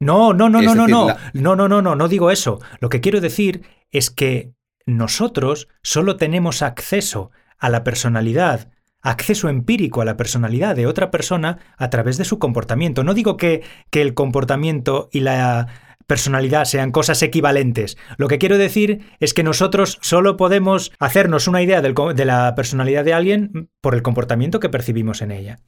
D: No, no, no,
C: Es
D: no, no, no,
C: la-
D: no, no, no, no, no digo eso. Lo que quiero decir es que nosotros solo tenemos acceso a la personalidad, acceso empírico a la personalidad de otra persona a través de su comportamiento. No digo que, que el comportamiento y la personalidad sean cosas equivalentes. Lo que quiero decir es que nosotros solo podemos hacernos una idea de la personalidad de alguien por el comportamiento que percibimos en ella,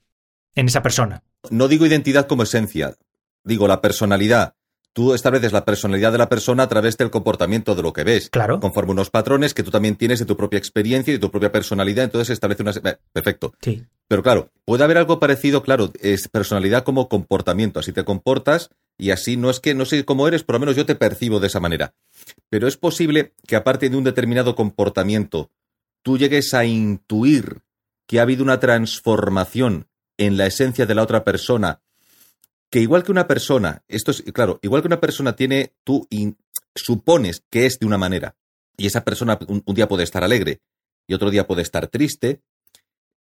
D: en esa persona.
C: No digo identidad como esencia, digo la personalidad. Tú estableces la personalidad de la persona a través del comportamiento de lo que ves.
D: Claro.
C: Conforme unos patrones que tú también tienes de tu propia experiencia y de tu propia personalidad, entonces se establece una... Perfecto.
D: Sí.
C: Pero claro, puede haber algo parecido, claro, es personalidad como comportamiento. Así te comportas y así no es que no sé cómo eres, por lo menos yo te percibo de esa manera. Pero es posible que aparte de un determinado comportamiento, tú llegues a intuir que ha habido una transformación en la esencia de la otra persona, que igual que una persona, esto es claro, igual que una persona tiene, tú in- supones que es de una manera, y esa persona un, día puede estar alegre y otro día puede estar triste,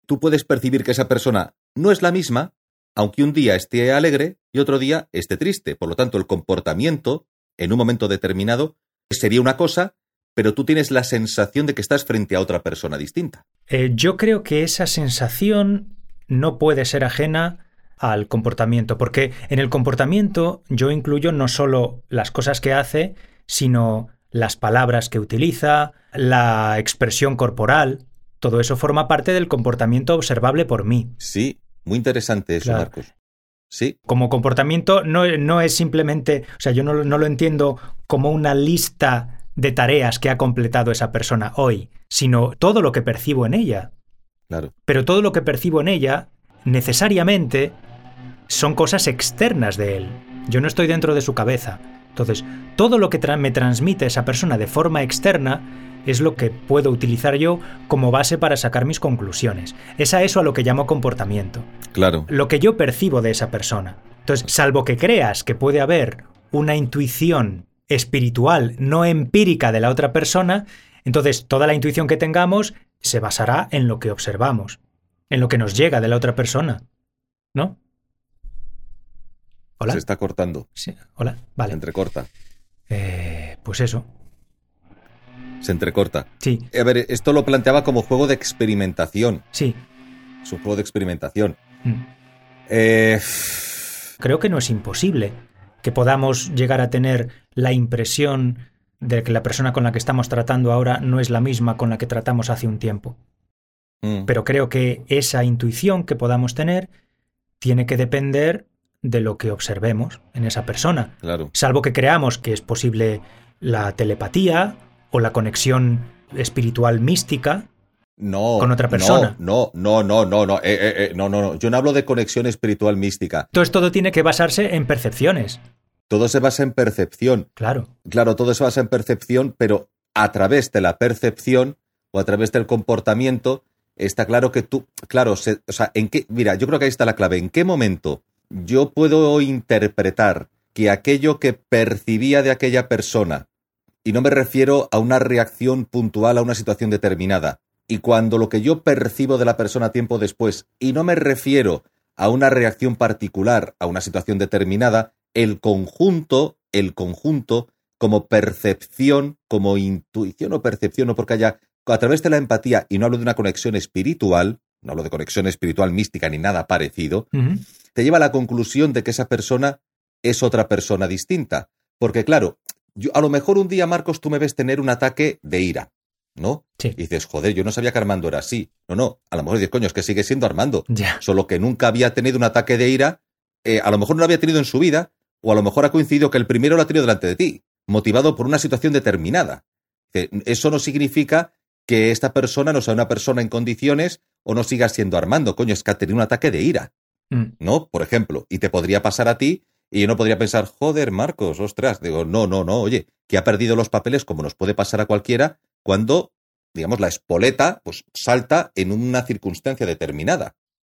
C: tú puedes percibir que esa persona no es la misma, aunque un día esté alegre y otro día esté triste. Por lo tanto, el comportamiento, en un momento determinado, sería una cosa, pero tú tienes la sensación de que estás frente a otra persona distinta.
D: Eh, yo creo que esa sensación no puede ser ajena al comportamiento, porque en el comportamiento yo incluyo no solo las cosas que hace, sino las palabras que utiliza, la expresión corporal. Todo eso forma parte del comportamiento observable por mí.
C: Sí, muy interesante eso,
D: Claro.
C: Marcos. Sí,
D: Como comportamiento no, no es simplemente, o sea, yo no, no lo entiendo como una lista de tareas que ha completado esa persona hoy, sino todo lo que percibo en ella.
C: claro.
D: pero todo lo que percibo en ella necesariamente son cosas externas de él. Yo no estoy dentro de su cabeza. Entonces, todo lo que tra- me transmite esa persona de forma externa es lo que puedo utilizar yo como base para sacar mis conclusiones. Es a eso a lo que llamo comportamiento.
C: Claro.
D: Lo que yo percibo de esa persona. Entonces, salvo que creas que puede haber una intuición espiritual no empírica de la otra persona, entonces toda la intuición que tengamos se basará en lo que observamos, en lo que nos llega de la otra persona. ¿No? ¿Hola?
C: Se está cortando.
D: Sí, Hola.
C: Se
D: Vale.
C: entrecorta.
D: Eh, pues eso.
C: Se entrecorta.
D: Sí,
C: A ver, esto lo planteaba como juego de experimentación.
D: sí.
C: Es un juego de experimentación.
D: Mm.
C: Eh,
D: Creo que no es imposible que podamos llegar a tener la impresión de que la persona con la que estamos tratando ahora no es la misma con la que tratamos hace un tiempo.
C: mm,
D: Pero creo que esa intuición que podamos tener tiene que depender de lo que observemos en esa persona.
C: claro.
D: Salvo que creamos que es posible la telepatía o la conexión espiritual mística.
C: No.
D: con otra persona.
C: No, no, no, no, no, eh, eh, eh, no, no, no. Yo no hablo de conexión espiritual mística.
D: Entonces todo tiene que basarse en percepciones.
C: Todo se basa en percepción.
D: Claro.
C: Claro, todo se basa en percepción, pero a través de la percepción o a través del comportamiento está claro que tú, claro, se- o sea, en qué, mira, yo creo que ahí está la clave. ¿En qué momento yo puedo interpretar que aquello que percibía de aquella persona, y no me refiero a una reacción puntual a una situación determinada, y cuando lo que yo percibo de la persona tiempo después, y no me refiero a una reacción particular a una situación determinada, el conjunto, el conjunto como percepción, como intuición o percepción, o porque haya, a través de la empatía, y no hablo de una conexión espiritual, no hablo de conexión espiritual mística ni nada parecido, te lleva a la conclusión de que esa persona es otra persona distinta. Porque claro, yo, a lo mejor un día, Marcos, tú me ves tener un ataque de ira, ¿no?
D: Sí.
C: Y dices, joder, yo no sabía que Armando era así. No, no, a lo mejor dices, coño, es que sigue siendo Armando. Solo que nunca había tenido un ataque de ira, eh, a lo mejor no lo había tenido en su vida, o a lo mejor ha coincidido que el primero lo ha tenido delante de ti, motivado por una situación determinada. Dice, Eso no significa que esta persona no sea una persona en condiciones o no siga siendo Armando, coño, es que ha tenido un ataque de ira.
D: Mm.
C: ¿no? Por ejemplo, y te podría pasar a ti y yo no podría pensar, joder, Marcos, ostras, digo, no, no, no, oye, que ha perdido los papeles como nos puede pasar a cualquiera cuando, digamos, la espoleta, pues salta en una circunstancia determinada.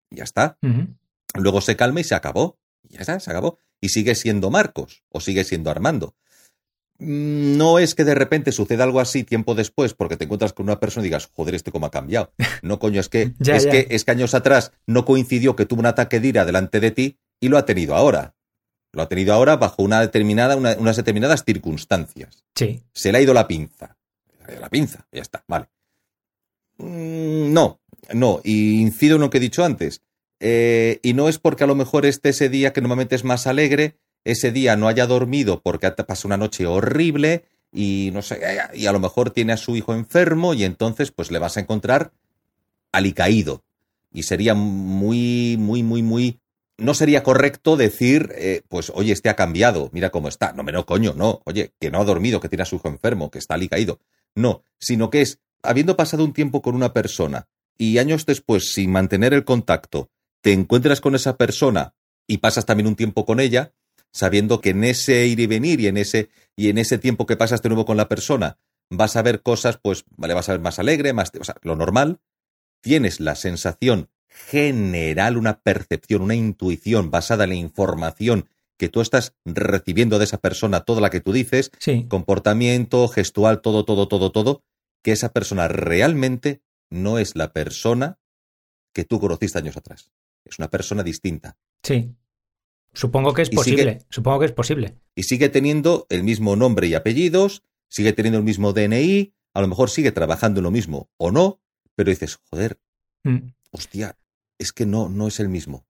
C: Y ya está. Luego se calma y se acabó. Y ya está, se acabó. Y sigue siendo Marcos o sigue siendo Armando. Mm, No es que de repente suceda algo así tiempo después porque te encuentras con una persona y digas, joder, este cómo ha cambiado. No, coño, es que, [laughs]
D: Ya,
C: es,
D: ya.
C: que es que años atrás no coincidió que tuvo un ataque de ira delante de ti y lo ha tenido ahora. Lo ha tenido ahora bajo una determinada, una- unas determinadas circunstancias.
D: Sí.
C: Se le ha ido la pinza. Se le ha ido la pinza. Ya está, vale. Mm, No, no. Y incido en lo que he dicho antes. Eh, y no es porque a lo mejor este ese día que normalmente es más alegre, ese día no haya dormido porque ha pasado una noche horrible y no sé, y a lo mejor tiene a su hijo enfermo y entonces pues le vas a encontrar alicaído. Y sería muy, muy, muy, muy... No sería correcto decir, eh, pues, oye, este ha cambiado, mira cómo está. No, no, coño, no. Oye, que no ha dormido, que tiene a su hijo enfermo, que está alicaído. No, sino que es, habiendo pasado un tiempo con una persona y años después, sin mantener el contacto, te encuentras con esa persona y pasas también un tiempo con ella, sabiendo que en ese ir y venir y en ese, y en ese tiempo que pasas de nuevo con la persona, vas a ver cosas, pues, vale, vas a ver más alegre, más, o sea, lo normal, tienes la sensación general, una percepción, una intuición basada en la información que tú estás recibiendo de esa persona, toda la que tú dices,
D: Sí.
C: comportamiento, gestual, todo, todo, todo, todo, que esa persona realmente no es la persona que tú conociste años atrás. Es una persona distinta.
D: Sí. Supongo que es posible.
C: sigue-
D: Supongo que es posible.
C: Y sigue teniendo el mismo nombre y apellidos, sigue teniendo el mismo DNI, a lo mejor sigue trabajando en lo mismo o no, pero dices, joder,
D: Mm.
C: hostia, es que no, no es el mismo.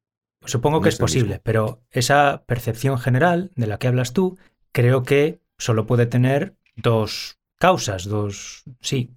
D: Supongo
C: No
D: que
C: es
D: posible, pero esa percepción general de la que hablas tú, creo que solo puede tener dos causas, dos, sí,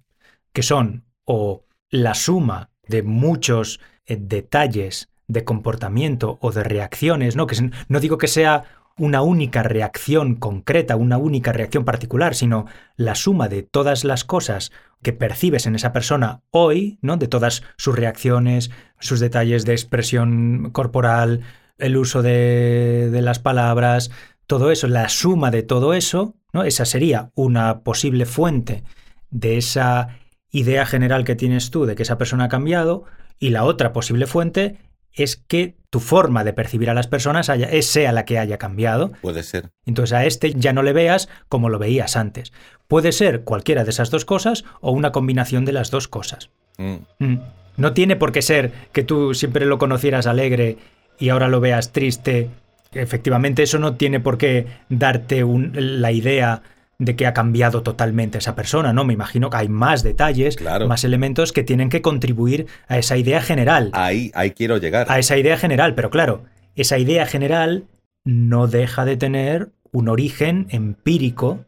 D: que son o la suma de muchos eh, detalles de comportamiento o de reacciones, ¿no? Que no digo que sea una única reacción concreta, una única reacción particular, sino la suma de todas las cosas que percibes en esa persona hoy, ¿no? De todas sus reacciones, sus detalles de expresión corporal, el uso de, de las palabras, todo eso, la suma de todo eso, ¿no? Esa sería una posible fuente de esa idea general que tienes tú de que esa persona ha cambiado, y la otra posible fuente es que tu forma de percibir a las personas haya, sea la que haya cambiado.
C: Puede ser.
D: Entonces a este ya no le veas como lo veías antes. Puede ser cualquiera de esas dos cosas o una combinación de las dos cosas.
C: Mm.
D: Mm. No tiene por qué ser que tú siempre lo conocieras alegre y ahora lo veas triste. Efectivamente, eso no tiene por qué darte un- la idea de que ha cambiado totalmente esa persona, ¿no? Me imagino que hay más detalles,
C: Claro.
D: más elementos que tienen que contribuir a esa idea general.
C: Ahí, ahí quiero llegar.
D: A esa idea general, pero claro, esa idea general no deja de tener un origen empírico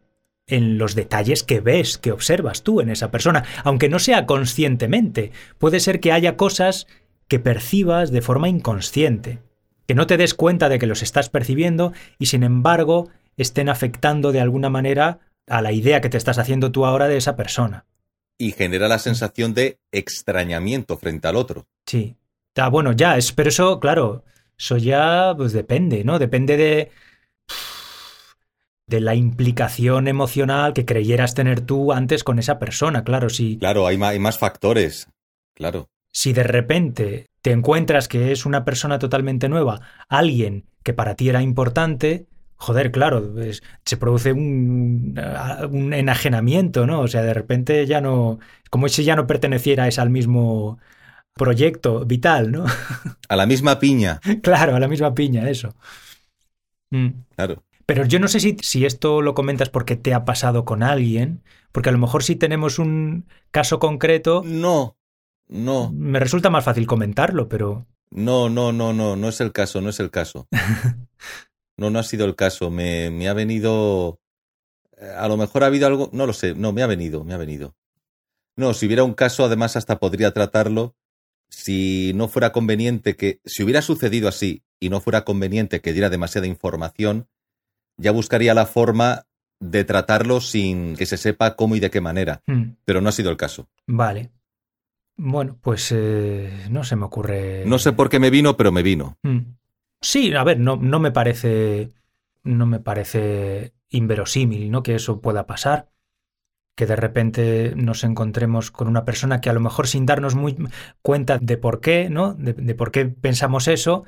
D: en los detalles que ves, que observas tú en esa persona, aunque no sea conscientemente. Puede ser que haya cosas que percibas de forma inconsciente, que no te des cuenta de que los estás percibiendo y sin embargo estén afectando de alguna manera a la idea que te estás haciendo tú ahora de esa persona.
C: Y genera la sensación de extrañamiento frente al otro.
D: Sí. Ah, bueno, ya, es, pero eso, claro, eso ya pues depende, ¿no? Depende de de la implicación emocional que creyeras tener tú antes con esa persona, claro, si
C: Claro, hay más, hay más factores. Claro.
D: si de repente te encuentras que es una persona totalmente nueva, alguien que para ti era importante, joder, claro, se produce un, un enajenamiento, ¿no? O sea, de repente ya no, como si ya no pertenecieras al mismo proyecto vital, ¿no? [laughs]
C: A la misma piña.
D: Claro, a la misma piña, eso. Mm.
C: Claro.
D: Pero yo no sé si, si esto lo comentas porque te ha pasado con alguien, porque a lo mejor si tenemos un caso concreto,
C: No, no,
D: me resulta más fácil comentarlo, pero...
C: no, no, no, no, no es el caso, no es el caso. [laughs] No, no ha sido el caso. Me, me ha venido. eh, A lo mejor ha habido algo. No lo sé. No, me ha venido, me ha venido. No, si hubiera un caso, además, hasta podría tratarlo. Si no fuera conveniente que. Si hubiera sucedido así y no fuera conveniente que diera demasiada información, ya buscaría la forma de tratarlo sin que se sepa cómo y de qué manera.
D: hmm,
C: Pero no ha sido el caso.
D: vale. Bueno, pues eh, no se me ocurre...
C: No sé por qué me vino, pero me vino.
D: Hmm. Sí, a ver, no, no me parece. No me parece inverosímil, ¿no? Que eso pueda pasar. Que de repente nos encontremos con una persona que a lo mejor sin darnos muy cuenta de por qué, ¿no? De, de por qué pensamos eso,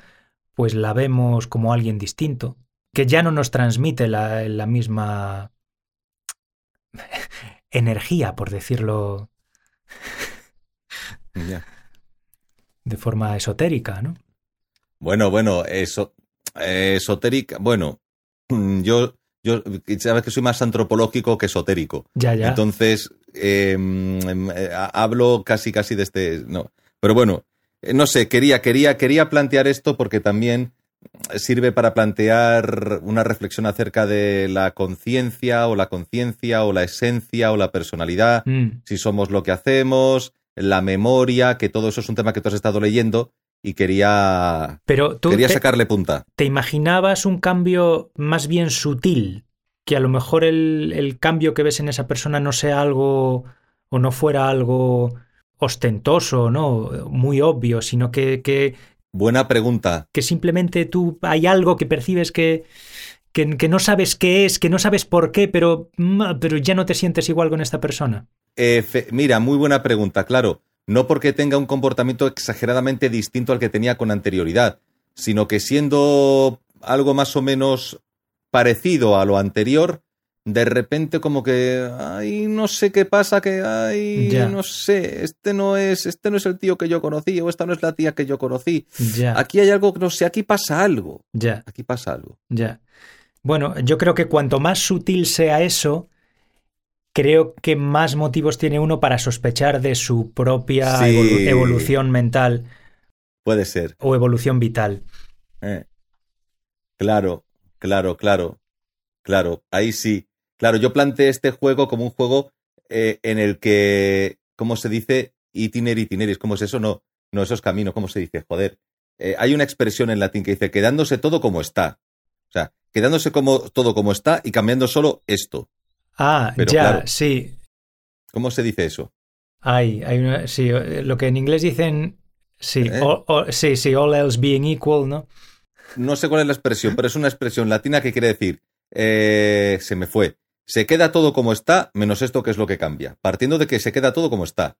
D: pues la vemos como alguien distinto. Que ya no nos transmite la, la misma [laughs] energía, por decirlo de forma esotérica, ¿no?
C: Bueno, bueno, eso, eh, esotérica. Bueno, [clears throat] yo, yo, sabes que soy más antropológico que esotérico.
D: Ya, ya.
C: Entonces, eh, mm, eh, ha- hablo casi, casi de este. No. Pero bueno, eh, no sé, quería, quería, quería plantear esto porque también sirve para plantear una reflexión acerca de la conciencia o la conciencia o la esencia o la personalidad,
D: Mm,
C: si somos lo que hacemos, la memoria, que todo eso es un tema que tú has estado leyendo y quería,
D: Pero tú
C: quería
D: te-
C: sacarle punta.
D: ¿Te imaginabas un cambio más bien sutil? Que a lo mejor el, el cambio que ves en esa persona no sea algo o no fuera algo ostentoso, ¿no? Muy obvio, sino que, que,
C: Buena pregunta.
D: que simplemente tú hay algo que percibes que, que, que no sabes qué es, que no sabes por qué, pero, mm, pero ya no te sientes igual con esta persona.
C: Mira, muy buena pregunta, claro. No porque tenga un comportamiento exageradamente distinto al que tenía con anterioridad, sino que siendo algo más o menos parecido a lo anterior, de repente como que, ay, no sé qué pasa, que, ay, no sé, este no es, este no es el tío que yo conocí o esta no es la tía que yo conocí.
D: Ya,
C: Aquí hay algo que no sé, aquí pasa algo,
D: ya.
C: aquí pasa algo.
D: Ya. Bueno, yo creo que cuanto más sutil sea eso, creo que más motivos tiene uno para sospechar de su propia
C: Sí.
D: evolu- evolución mental
C: Puede ser.
D: o evolución vital.
C: Eh. Claro, claro, claro, claro, ahí sí. Claro, yo planteé este juego como un juego eh, en el que, ¿cómo se dice? Itiner, itineris, ¿cómo es eso? No, no, eso es camino, ¿cómo se dice? Joder. Eh, hay una expresión en latín que dice quedándose todo como está. O sea, quedándose como, todo como está y cambiando solo esto.
D: Ah,
C: Pero
D: ya,
C: claro.
D: sí.
C: ¿Cómo se dice eso?
D: Hay, hay una- sí, eh, lo que en inglés dicen, sí,
C: ¿Eh?
D: all- all- sí, sí, all else being equal, ¿no?
C: No sé cuál es la expresión, pero es una expresión latina que quiere decir, eh, se me fue, se queda todo como está, menos esto que es lo que cambia, partiendo de que se queda todo como está.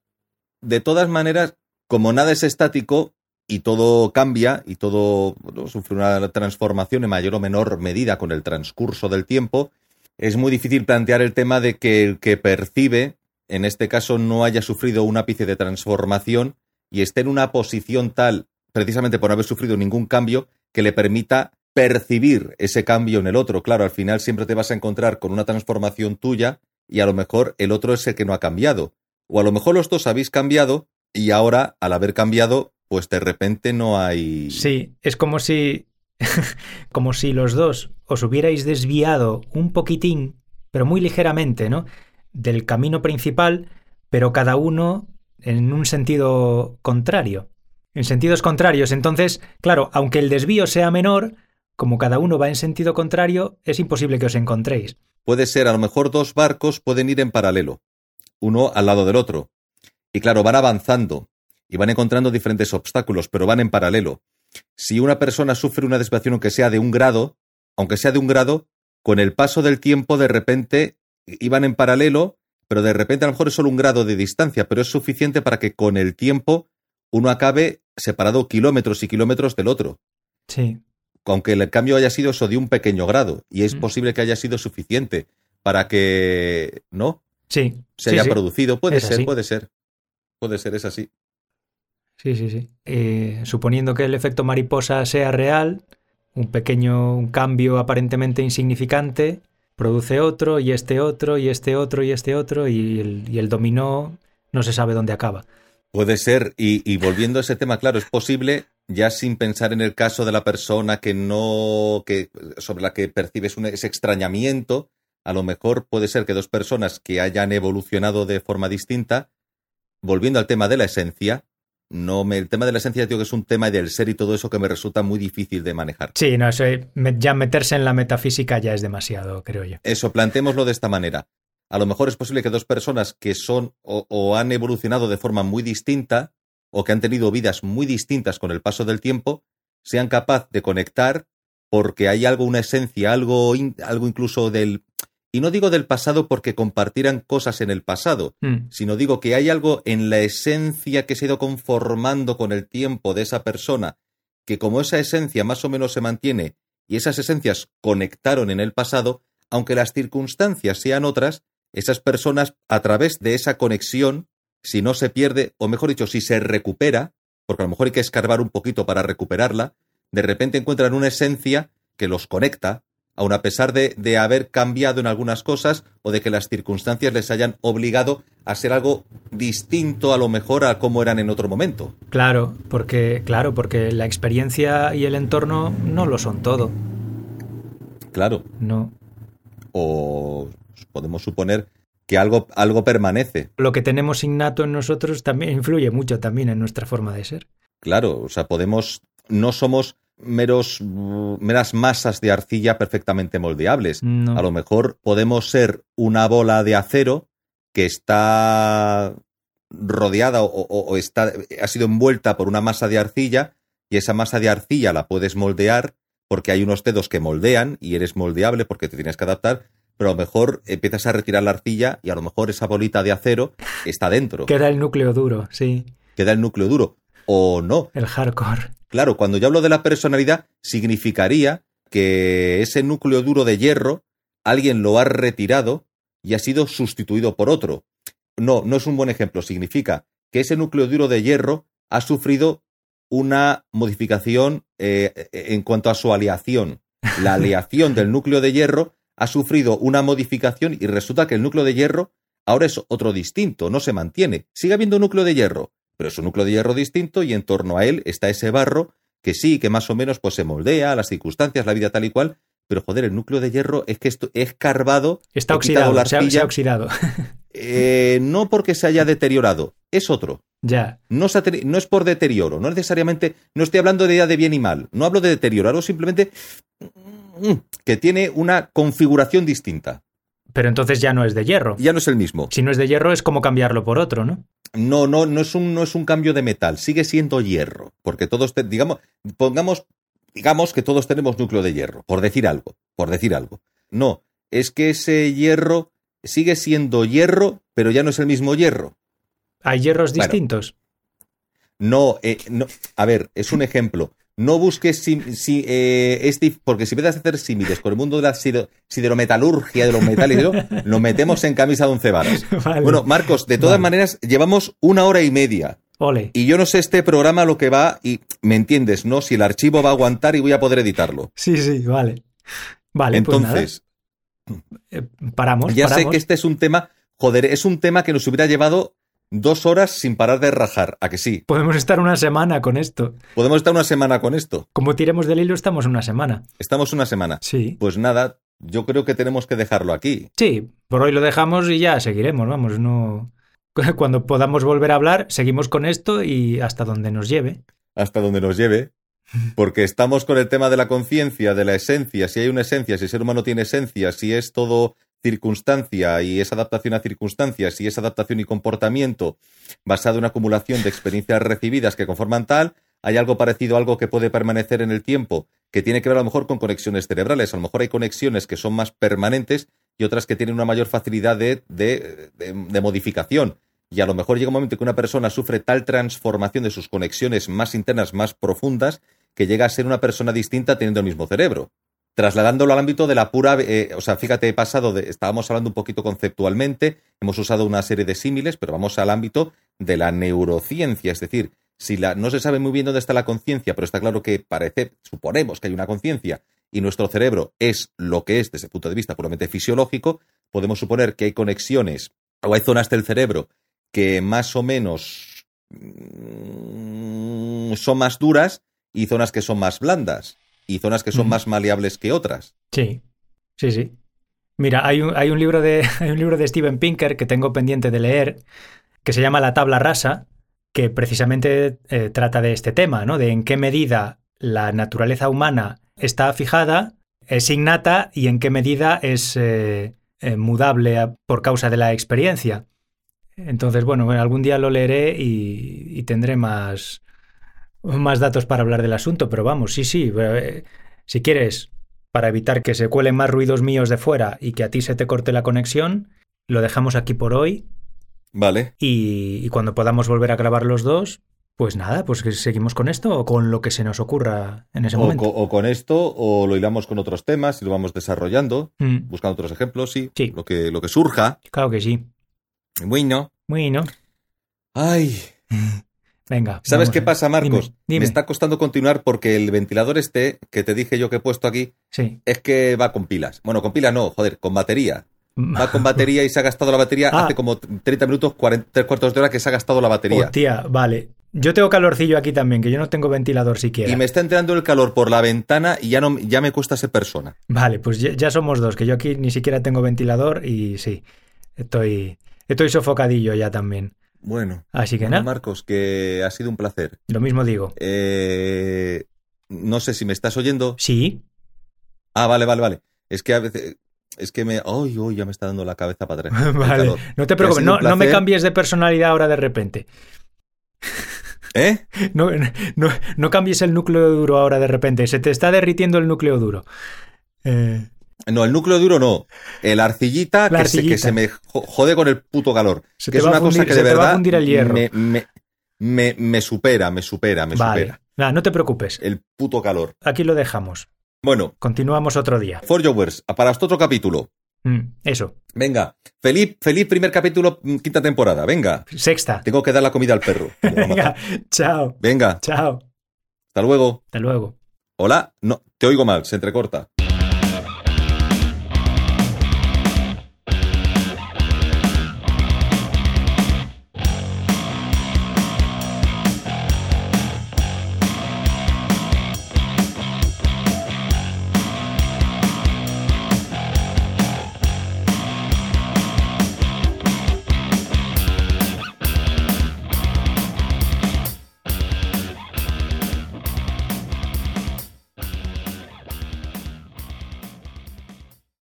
C: De todas maneras, como nada es estático y todo cambia y todo bueno, sufre una transformación en mayor o menor medida con el transcurso del tiempo, es muy difícil plantear el tema de que el que percibe, en este caso, no haya sufrido un ápice de transformación y esté en una posición tal, precisamente por no haber sufrido ningún cambio, que le permita percibir ese cambio en el otro. Claro, al final siempre te vas a encontrar con una transformación tuya y a lo mejor el otro es el que no ha cambiado. O a lo mejor los dos habéis cambiado y ahora, al haber cambiado, pues de repente no hay...
D: Sí, es como si, [laughs] como si los dos os hubierais desviado un poquitín, pero muy ligeramente, ¿no? Del camino principal, pero cada uno en un sentido contrario. En sentidos contrarios. Entonces, claro, aunque el desvío sea menor, como cada uno va en sentido contrario, es imposible que os encontréis.
C: Puede ser, a lo mejor dos barcos pueden ir en paralelo, uno al lado del otro. Y claro, van avanzando y van encontrando diferentes obstáculos, pero van en paralelo. Si una persona sufre una desviación, aunque sea de un grado, aunque sea de un grado, con el paso del tiempo, de repente iban en paralelo, pero de repente a lo mejor es solo un grado de distancia, pero es suficiente para que con el tiempo uno acabe separado kilómetros y kilómetros del otro
D: Sí,
C: aunque el cambio haya sido eso de un pequeño grado, y es
D: Mm.
C: posible que haya sido suficiente para que no
D: sí.
C: se
D: sí,
C: haya
D: sí.
C: producido. Puede
D: Es
C: ser,
D: así.
C: puede ser. Puede ser, es así.
D: Sí, sí, sí. Eh, suponiendo que el efecto mariposa sea real, un pequeño un cambio aparentemente insignificante produce otro y este otro y este otro y este otro y el, y el dominó no se sabe dónde acaba.
C: Puede ser, y, y, volviendo a ese tema, claro, es posible, ya sin pensar en el caso de la persona que no, que, sobre la que percibes un, ese extrañamiento, a lo mejor puede ser que dos personas que hayan evolucionado de forma distinta, volviendo al tema de la esencia, no me, el tema de la esencia digo que es un tema del ser y todo eso que me resulta muy difícil de manejar.
D: Sí, no, eso, ya meterse en la metafísica ya es demasiado, creo yo.
C: Eso, planteémoslo de esta manera. A lo mejor es posible que dos personas que son o, o han evolucionado de forma muy distinta o que han tenido vidas muy distintas con el paso del tiempo sean capaces de conectar porque hay algo, una esencia, algo, algo incluso del, y no digo del pasado porque compartieran cosas en el pasado,
D: Mm.
C: sino digo que hay algo en la esencia que se ha ido conformando con el tiempo de esa persona, que como esa esencia más o menos se mantiene y esas esencias conectaron en el pasado, aunque las circunstancias sean otras, esas personas a través de esa conexión, si no se pierde, o mejor dicho, si se recupera, porque a lo mejor hay que escarbar un poquito para recuperarla, de repente encuentran una esencia que los conecta, aun a pesar de, de, haber cambiado en algunas cosas o de que las circunstancias les hayan obligado a ser algo distinto a lo mejor a como eran en otro momento.
D: Claro, porque, claro, porque la experiencia y el entorno no lo son todo.
C: Claro.
D: No.
C: O podemos suponer que algo, algo permanece.
D: Lo que tenemos innato en nosotros también influye mucho también en nuestra forma de ser.
C: Claro, o sea, podemos, no somos meros, meras masas de arcilla perfectamente moldeables.
D: No.
C: A lo mejor podemos ser una bola de acero que está rodeada o, o, o, está, ha sido envuelta por una masa de arcilla y esa masa de arcilla la puedes moldear porque hay unos dedos que moldean y eres moldeable porque te tienes que adaptar, pero a lo mejor empiezas a retirar la arcilla y a lo mejor esa bolita de acero está dentro.
D: Queda el núcleo duro, sí.
C: Queda el núcleo duro. O no.
D: El hardcore.
C: Claro, cuando yo hablo de la personalidad, significaría que ese núcleo duro de hierro alguien lo ha retirado y ha sido sustituido por otro. No, no es un buen ejemplo. Significa que ese núcleo duro de hierro ha sufrido una modificación eh, en cuanto a su aleación. La aleación del núcleo de hierro ha sufrido una modificación y resulta que el núcleo de hierro ahora es otro distinto, no se mantiene. Sigue habiendo núcleo de hierro, pero es un núcleo de hierro distinto y en torno a él está ese barro que sí, que más o menos pues se moldea, las circunstancias, la vida tal y cual, pero joder, el núcleo de hierro es que esto es carbado.
D: Está oxidado, la se, ha, se, ha, oxidado.
C: eh, no porque se haya deteriorado, es otro.
D: Ya.
C: No, se, no, es por deterioro, no necesariamente, no estoy hablando de idea de bien y mal, no hablo de deterioro, hablo simplemente que tiene una configuración distinta.
D: Pero entonces ya no es de hierro.
C: Ya no es el mismo.
D: Si no es de hierro es como cambiarlo por otro, ¿no?
C: No, no, no es un, no es un cambio de metal, sigue siendo hierro, porque todos, te, digamos, pongamos, digamos que todos tenemos núcleo de hierro, por decir algo, por decir algo. No, es que ese hierro sigue siendo hierro, pero ya no es el mismo hierro.
D: ¿Hay hierros bueno, distintos?
C: No, eh, no, a ver, es un ejemplo. No busques si, si eh, este, porque si empiezas a hacer símiles con el mundo de la sider, siderometalurgia, de los metales, lo [laughs] metemos en camisa de once varas. Vale. Bueno, Marcos, de todas vale. maneras, llevamos una hora y media.
D: Ole.
C: Y yo no sé este programa lo que va, y me entiendes, ¿no? Si el archivo va a aguantar y voy a poder editarlo.
D: Sí, sí, vale. Vale,
C: Entonces,
D: pues eh, paramos.
C: Ya
D: paramos.
C: sé que este es un tema, joder, es un tema que nos hubiera llevado dos horas sin parar de rajar, ¿a que sí?
D: Podemos estar una semana con esto.
C: Podemos estar una semana con esto.
D: Como tiremos del hilo, estamos una semana.
C: Estamos una semana.
D: Sí.
C: Pues nada, yo creo que tenemos que dejarlo aquí.
D: Sí, por hoy lo dejamos y ya seguiremos, vamos, no... [laughs] Cuando podamos volver a hablar, seguimos con esto y hasta donde nos lleve.
C: Hasta donde nos lleve. Porque estamos con el tema de la conciencia, de la esencia, si hay una esencia, si el ser humano tiene esencia, si es todo circunstancia y es adaptación a circunstancias y es adaptación y comportamiento basado en una acumulación de experiencias recibidas que conforman tal, hay algo parecido, algo que puede permanecer en el tiempo, que tiene que ver a lo mejor con conexiones cerebrales. A lo mejor hay conexiones que son más permanentes y otras que tienen una mayor facilidad de, de, de, de modificación. Y a lo mejor llega un momento que una persona sufre tal transformación de sus conexiones más internas, más profundas, que llega a ser una persona distinta teniendo el mismo cerebro trasladándolo al ámbito de la pura, eh, o sea, fíjate, he pasado estábamos hablando un poquito conceptualmente, hemos usado una serie de símiles, pero vamos al ámbito de la neurociencia, es decir, si la, no se sabe muy bien dónde está la conciencia, pero está claro que parece, suponemos que hay una conciencia y nuestro cerebro es lo que es desde el punto de vista puramente fisiológico, podemos suponer que hay conexiones o hay zonas del cerebro que más o menos mm, son más duras y zonas que son más blandas y zonas que son más maleables que otras.
D: Sí, sí, sí. Mira, hay un, hay un libro de, [laughs] hay un libro de Steven Pinker que tengo pendiente de leer que se llama La tabla rasa, que precisamente eh, trata de este tema, ¿no? De en qué medida la naturaleza humana está fijada, es innata y en qué medida es eh, eh, mudable por causa de la experiencia. Entonces, bueno, bueno, algún día lo leeré y, y tendré más, más datos para hablar del asunto, pero vamos, sí, sí, eh, si quieres, para evitar que se cuelen más ruidos míos de fuera y que a ti se te corte la conexión, lo dejamos aquí por hoy
C: Vale.
D: y, y cuando podamos volver a grabar los dos, pues nada, pues que seguimos con esto o con lo que se nos ocurra en ese
C: O,
D: momento.
C: co- o con esto, o lo hilamos con otros temas y lo vamos desarrollando,
D: Mm,
C: buscando otros ejemplos, sí.
D: Sí.
C: Lo, que, lo que surja.
D: claro que sí.
C: Bueno.
D: Bueno,
C: Ay. [laughs]
D: venga.
C: ¿Sabes
D: vamos
C: qué pasa, Marcos?
D: Dime, dime.
C: Me está costando continuar porque el ventilador este que te dije yo que he puesto aquí
D: Sí.
C: es que va con pilas. Bueno, con pilas no, joder, con batería. Va con batería y se ha gastado la batería [laughs]
D: Ah.
C: hace como 30 minutos, 40, tres cuartos de hora que se ha gastado la batería.
D: Hostia, vale. Yo tengo calorcillo aquí también, que yo no tengo ventilador siquiera.
C: Y me está entrando el calor por la ventana y ya, no, ya me cuesta ser persona.
D: Vale, pues ya, ya somos dos, que yo aquí ni siquiera tengo ventilador y sí, estoy, estoy sofocadillo ya también.
C: Bueno,
D: Así que
C: bueno,
D: nada,
C: Marcos, que ha sido un placer.
D: lo mismo digo.
C: Eh, no sé si me estás oyendo.
D: Sí,
C: Ah, vale, vale, vale. Es que a veces. Es que me. ¡Ay, uy! Ya me está dando la cabeza para atrás. [laughs]
D: vale. No te preocupes, no, no me cambies de personalidad ahora de repente.
C: ¿Eh? [laughs]
D: No, no, no cambies el núcleo duro ahora de repente. Se te está derritiendo el núcleo duro. Eh,
C: No, el núcleo duro no. El arcillita, que, Se, que se me jo- jode con el puto calor.
D: Se
C: que es una cosa que de verdad. Me, me, me, me supera, me supera, me
D: vale,
C: supera.
D: Nada, no te preocupes.
C: El puto calor.
D: Aquí lo dejamos.
C: Bueno,
D: Continuamos otro día.
C: For Jowers, para este otro capítulo.
D: Mm, eso.
C: Venga, feliz, feliz primer capítulo, mm, quinta temporada. Venga,
D: Sexta.
C: tengo que dar la comida al perro. [laughs]
D: Venga, chao.
C: Venga,
D: Chao.
C: hasta luego.
D: Hasta luego.
C: Hola, no, te oigo mal, se entrecorta.